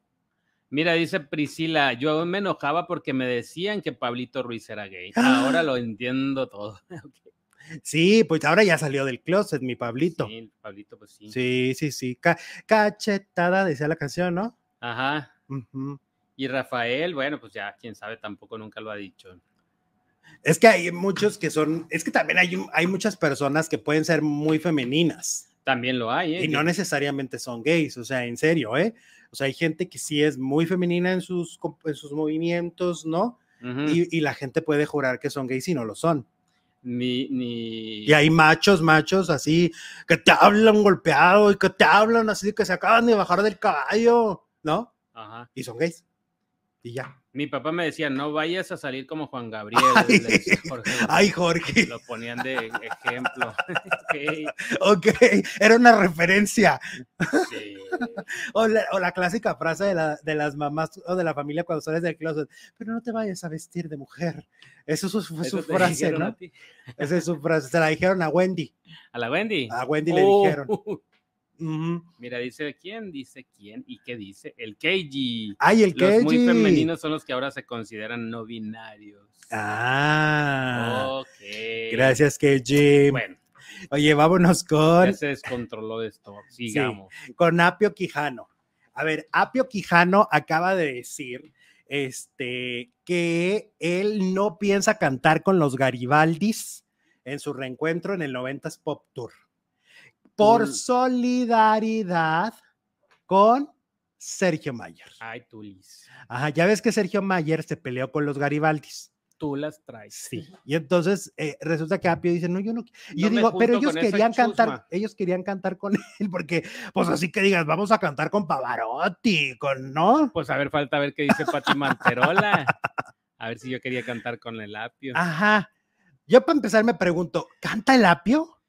Mira, dice Priscila, yo me enojaba porque me decían que Pablito Ruiz era gay. Ah. Ahora lo entiendo todo. Ok. Sí, pues ahora ya salió del closet, mi Pablito. Sí, Pablito, pues sí. Sí, sí, sí. Ca- cachetada, decía la canción, ¿no? Ajá. Y Rafael, bueno, pues ya, quién sabe, tampoco nunca lo ha dicho. Es que hay muchos que son, es que también hay, hay muchas personas que pueden ser muy femeninas También lo hay, ¿eh? y no necesariamente son gays, o sea, en serio, ¿eh? O sea, hay gente que sí es muy femenina en sus, en sus movimientos, ¿no? Y la gente puede jurar que son gays y no lo son. Ni, ni... Y hay machos, machos así, que te hablan golpeado y que te hablan así, que se acaban de bajar del caballo, ¿no? Ajá. Y son gays. Y ya. Mi papá me decía, no vayas a salir como Juan Gabriel. Ay, decía Jorge. Ay, Jorge. Lo ponían de ejemplo. Ok, Ok, era una referencia. sí. O la, o la clásica frase de, la- de las mamás o de la familia cuando sales del closet, pero no te vayas a vestir de mujer. Eso es su, fue su Eso frase, dijeron ¿no? Esa es su frase. Se la dijeron a Wendy. ¿A la Wendy? A Wendy le Oh, Mira, dice quién, dice quién y qué dice. El KG. Ay, el Los muy Keiji. femeninos son los que ahora se consideran no binarios. Ah, ok. gracias, Keiji. Bueno, Oye, vámonos ya con, se descontroló esto. Sigamos. con Apio Quijano. A ver, Apio Quijano acaba de decir este, que él no piensa cantar con los Garibaldis en su reencuentro en el 90s Pop Tour. Por solidaridad con Sergio Mayer. Ay, tú, Liz. Ajá, ya ves que Sergio Mayer se peleó con los Garibaldis. Tú las traes. Sí. Y entonces eh, resulta que Apio dice, no, yo no. qui-". Y yo No digo, pero ellos querían cantar, chusma". ellos querían cantar con él, porque, pues así que digas, vamos a cantar con Pavarotti, con, ¿no? Pues a ver, falta ver qué dice Pati Manterola. A ver si yo quería cantar con el apio. Ajá. Yo para empezar me pregunto, ¿canta el Apio?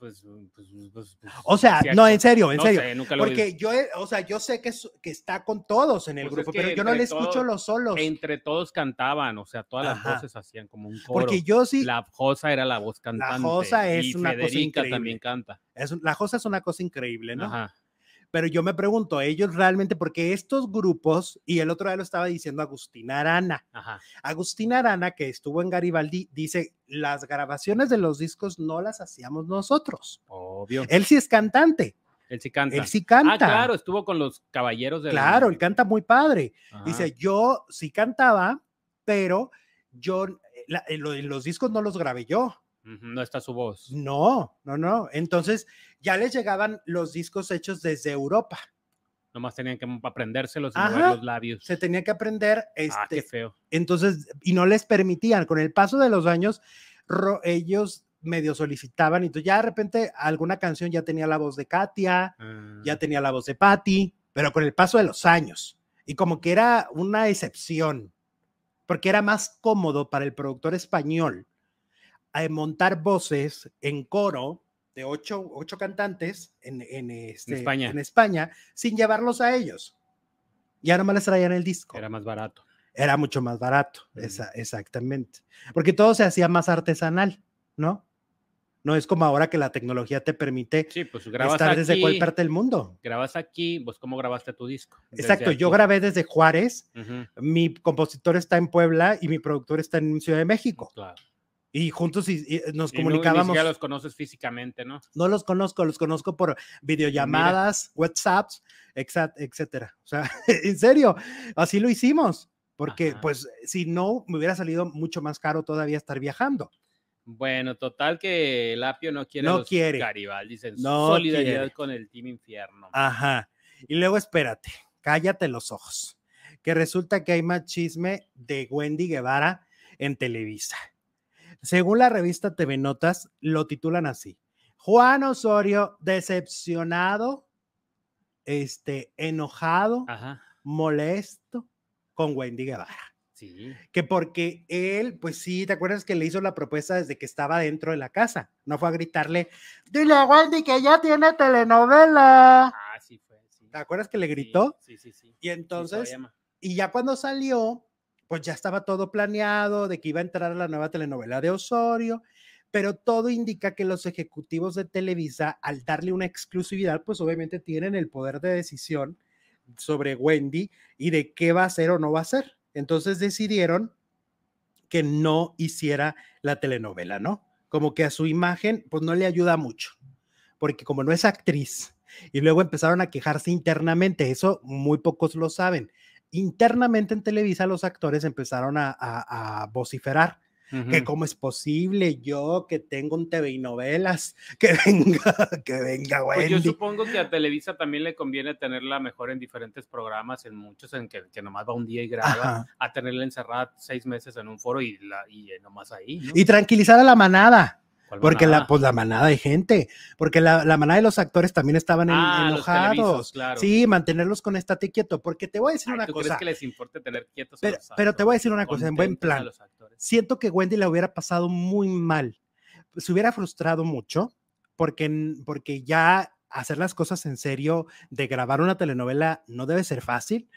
Pues, pues, pues, pues, O sea, no, en serio, en no serio. sé, nunca lo vi. Porque yo, o sea, yo sé que, que está con todos en el grupo, pero yo no le escucho los solos. Entre todos cantaban, o sea, todas las voces hacían como un coro. Porque yo sí, La Josa era la voz cantante. Josa es y una cosa Federica increíble. también canta. es la cosa es una cosa increíble, ¿no? Ajá. Pero yo me pregunto, ellos realmente, porque estos grupos, y el otro día lo estaba diciendo Agustina Arana, Ajá. Agustina Arana, que estuvo en Garibaldi, dice, las grabaciones de los discos no las hacíamos nosotros. Obvio. Él sí es cantante, Él sí canta. él sí canta. Ah, claro, estuvo con los caballeros de Claro, él canta muy padre. Ajá. Dice, yo sí cantaba, pero yo, eh, la- en los discos no los grabé yo. No está su voz. No, no, no. Entonces ya les llegaban los discos hechos desde Europa. Nomás tenían que aprendérselos y mover los labios. Se tenía que aprender, Ah, qué este, feo. entonces, y no les permitían. Con el paso de los años, ro- ellos medio solicitaban, y entonces ya de repente alguna canción ya tenía la voz de Katia, Ah, ya tenía la voz de Patty, pero con el paso de los años. Y como que era una excepción, porque era más cómodo para el productor español eh, montar voces en coro de ocho, ocho cantantes en, en, este, España. en España sin llevarlos a ellos. Ya nomás les traían el disco. Era más barato. Era mucho más barato, esa- exactamente. Porque todo se hacía más artesanal, ¿no? No es como ahora que la tecnología te permite Sí, pues grabas estar desde cualquier parte del mundo. grabas aquí, pues ¿cómo grabaste tu disco? Exacto, yo grabé desde Juárez, Ujú, mi compositor está en Puebla y mi productor está en Ciudad de México. claro. Y juntos y- y nos Y no- ni comunicábamos. siquiera los conoces físicamente, ¿no? No los conozco, los conozco por videollamadas, WhatsApps, exa- etcétera. O sea, en serio, así lo hicimos. Porque, Ajá. pues, si no, me hubiera salido mucho más caro todavía estar viajando. Bueno, total que el apio no quiere No los quiere. Garibaldis en No solidaridad quiere. con el Team Infierno. Ajá. Y luego espérate, cállate los ojos. Que resulta que hay más chisme de Wendy Guevara en Televisa. Según la revista TV Notas, lo titulan así: Juan Osorio decepcionado, este, enojado, Ajá, molesto con Wendy Guevara. sí. Que porque él, pues sí, ¿te acuerdas que le hizo la propuesta desde que estaba dentro de la casa? No fue a gritarle, dile a Wendy que ya tiene telenovela. Ah, sí fue, sí. ¿Te acuerdas que le gritó? Sí, sí, sí. Y entonces, Sí, y ya cuando salió, pues ya estaba todo planeado de que iba a entrar a la nueva telenovela de Osorio, pero todo indica que los ejecutivos de Televisa, al darle una exclusividad, pues obviamente tienen el poder de decisión sobre Wendy y de qué va a hacer o no va a hacer. Entonces decidieron que no hiciera la telenovela, ¿no? Como que a su imagen, pues no le ayuda mucho, porque como no es actriz, y luego empezaron a quejarse internamente, eso muy pocos lo saben. Internamente en Televisa los actores empezaron a, a- a vociferar que cómo es posible yo que tengo un TV y novelas, que venga, que venga Pues yo supongo que a Televisa también le conviene tenerla mejor en diferentes programas, en muchos en que, que nomás va un día y graba, Ajá. a tenerla encerrada seis meses en un foro y, la, y nomás ahí, ¿no? Y tranquilizar a la manada. ¿Cuál Porque la, manada? pues la manada de gente, porque la, la manada de los actores también estaban en- Ah, enojados. claro. Sí, mantenerlos con estate quieto, porque te voy a decir Ay, una ¿tú cosa. crees que les importe tener quietos a Pero- los pero te voy a decir una actores? cosa, en buen a plan. actores. Siento que Wendy la hubiera pasado muy mal. Se hubiera frustrado mucho, porque, porque ya hacer las cosas en serio de grabar una telenovela no debe ser fácil,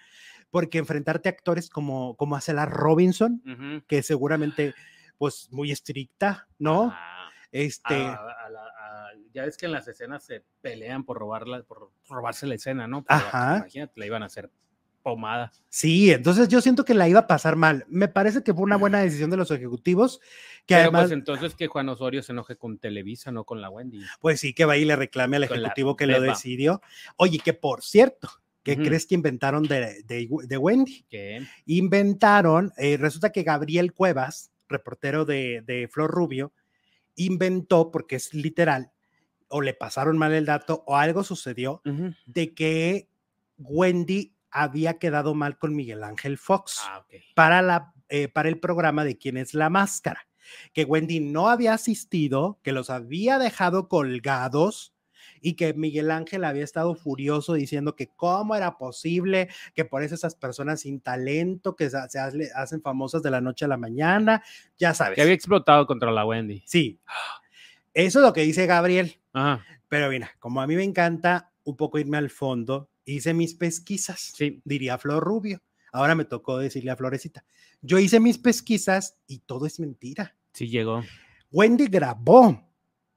porque enfrentarte a actores como, como hace la Robinson, Ujú. que seguramente, pues muy estricta, ¿no? Ah, Este. a- a la- a- ya ves que en las escenas se pelean por robarla, por robarse la escena, ¿no? Robarse, Ajá. Imagínate, la iban a hacer pomada. Sí, entonces yo siento que la iba a pasar mal. Me parece que fue una buena decisión de los ejecutivos, que Pero además, pues entonces que Juan Osorio se enoje con Televisa, no con la Wendy. pues sí, que va y le reclame al con ejecutivo que lo decidió. Oye, que por cierto, ¿qué crees que inventaron de, de, de Wendy? Que Inventaron, eh, resulta que Gabriel Cuevas, reportero de, de Flor Rubio, inventó, porque es literal, o le pasaron mal el dato, o algo sucedió, de que Wendy había quedado mal con Miguel Ángel Fox Ah, para, la, eh, para el programa de quién es la máscara, que Wendy no había asistido, que los había dejado colgados y que Miguel Ángel había estado furioso diciendo que cómo era posible que por eso esas personas sin talento que se, se hace- hacen famosas de la noche a la mañana, ya sabes. Que había explotado contra la Wendy. Sí, eso es lo que dice Gabriel. Ajá. Pero mira, como a mí me encanta un poco irme al fondo, hice mis pesquisas, Sí. diría Flor Rubio. Ahora me tocó decirle a Florecita. Yo hice mis pesquisas y todo es mentira. Sí llegó. Wendy grabó.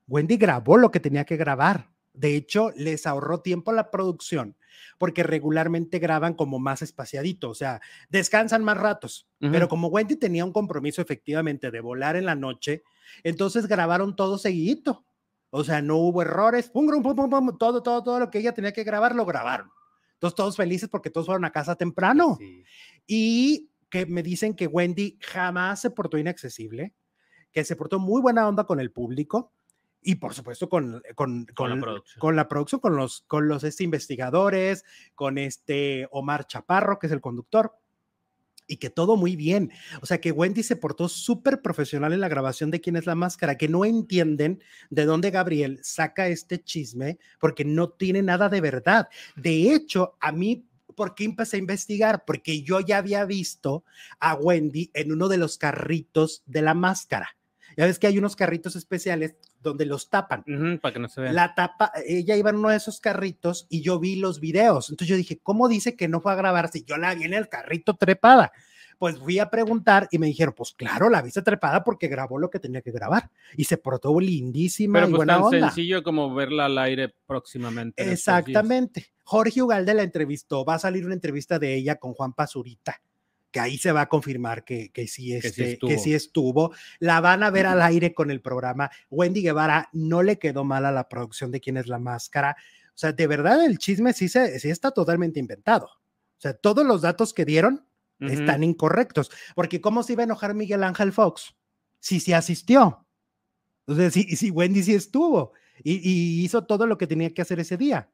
Wendy grabó lo que tenía que grabar. De hecho, les ahorró tiempo a la producción porque regularmente graban como más espaciadito, o sea, descansan más ratos. Pero Ujú. como Wendy tenía un compromiso efectivamente de volar en la noche, entonces grabaron todo seguidito. O sea, no hubo errores, pum, pum, pum, pum, pum, todo, todo, todo lo que ella tenía que grabar lo grabaron. Entonces todos felices porque todos fueron a casa temprano. Sí. Y que me dicen que Wendy jamás se portó inaccesible, que se portó muy buena onda con el público, y por supuesto con, con, Con la con- producción. con la producción, con los, con los este, investigadores, con este Omar Chaparro, que es el conductor, y que todo muy bien. O sea, que Wendy se portó súper profesional en la grabación de quién es la máscara, que no entienden de dónde Gabriel saca este chisme, porque no tiene nada de verdad. De hecho, a mí, ¿por qué empecé a investigar? Porque yo ya había visto a Wendy en uno de los carritos de la máscara. Ya ves que hay unos carritos especiales donde los tapan. Para que no se vea. La tapa, ella iba en uno de esos carritos y yo vi los videos. Entonces yo dije, ¿cómo dice que no fue a grabar si yo la vi en el carrito trepada? Pues fui a preguntar y me dijeron, pues claro, la viste trepada porque grabó lo que tenía que grabar y se portó lindísima Pero y pues buena tan onda. sencillo como verla al aire próximamente. Exactamente. Jorge Ugalde la entrevistó, va a salir una entrevista de ella con Juan Pazurita, que ahí se va a confirmar que, que, sí, sí este, que, estuvo. sí estuvo. La van a ver al aire con el programa. Wendy Guevara no le quedó mal a la producción de quién es la máscara. O sea, de verdad el chisme sí, se, sí está totalmente inventado. O sea, todos los datos que dieron están incorrectos. Porque ¿cómo se iba a enojar Miguel Ángel Fox? Si se asistió. O sea, si, si Wendy sí estuvo y, y hizo todo lo que tenía que hacer ese día.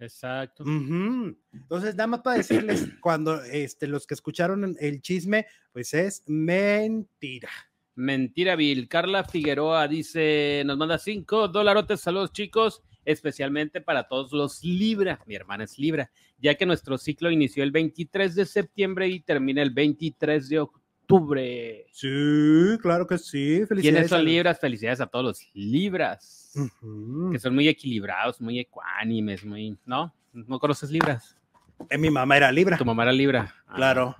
Exacto. Entonces, nada más para decirles, cuando este, los que escucharon el chisme, pues es mentira. Mentira, Bill. Carla Figueroa dice, nos manda cinco dolarotes. Saludos, chicos, especialmente para todos los Libra. Mi hermana es Libra, ya que nuestro ciclo inició el 23 de septiembre y termina el 23 de octubre. Sí, claro que sí. ¿Quiénes Felicidades. son a- Libras? Felicidades a todos los Libras, que son muy equilibrados, muy ecuánimes, muy, ¿no? ¿No conoces Libras? Eh, mi mamá era Libra. Tu mamá era Libra. Ah. Claro.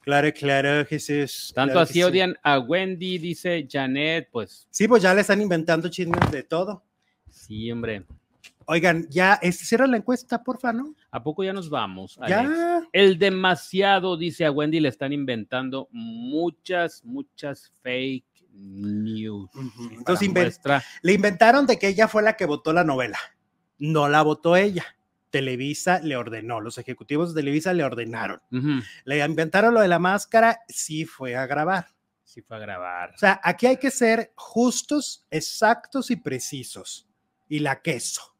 Claro, claro, Jesús. Tanto claro así sí. odian a Wendy, dice Janet, pues Sí, pues ya le están inventando chismes de todo. sí, hombre. Oigan, ya, este, cierra la encuesta, porfa, ¿no? ¿A poco ya nos vamos? Alex? Ya. El demasiado, dice a Wendy, le están inventando muchas, muchas fake news. Entonces, inven- muestra, Le inventaron de que ella fue la que votó la novela. No la votó ella. Televisa le ordenó, los ejecutivos de Televisa le ordenaron. Le inventaron lo de la máscara, sí fue a grabar. sí fue a grabar. O sea, aquí hay que ser justos, exactos y precisos. Y la queso.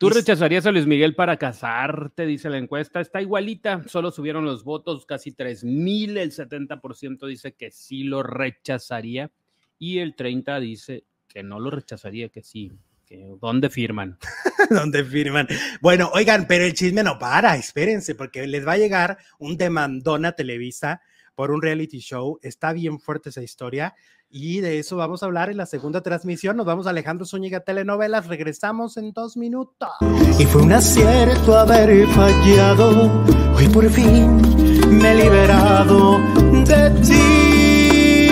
¿Tú rechazarías a Luis Miguel para casarte? Dice la encuesta. Está igualita, solo subieron los votos, casi 3 mil. El 70% dice que sí lo rechazaría y el 30% dice que no lo rechazaría, que sí. Que, ¿Dónde firman? donde firman. Bueno, oigan, pero el chisme no para, espérense, porque les va a llegar un demandón a Televisa por un reality show. Está bien fuerte esa historia y de eso vamos a hablar en la segunda transmisión. Nos vamos a Alejandro Zúñiga Telenovelas. Regresamos en dos minutos. Y fue un acierto haber fallado. Hoy por fin me he liberado de ti.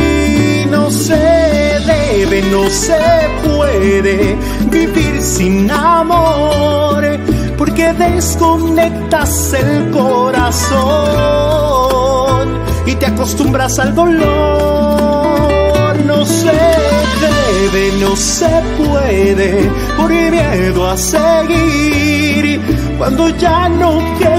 No se debe, no se puede vivir sin amor. Porque desconectas el corazón y te acostumbras al dolor. No se debe, no se puede por miedo a seguir. Cuando ya no queda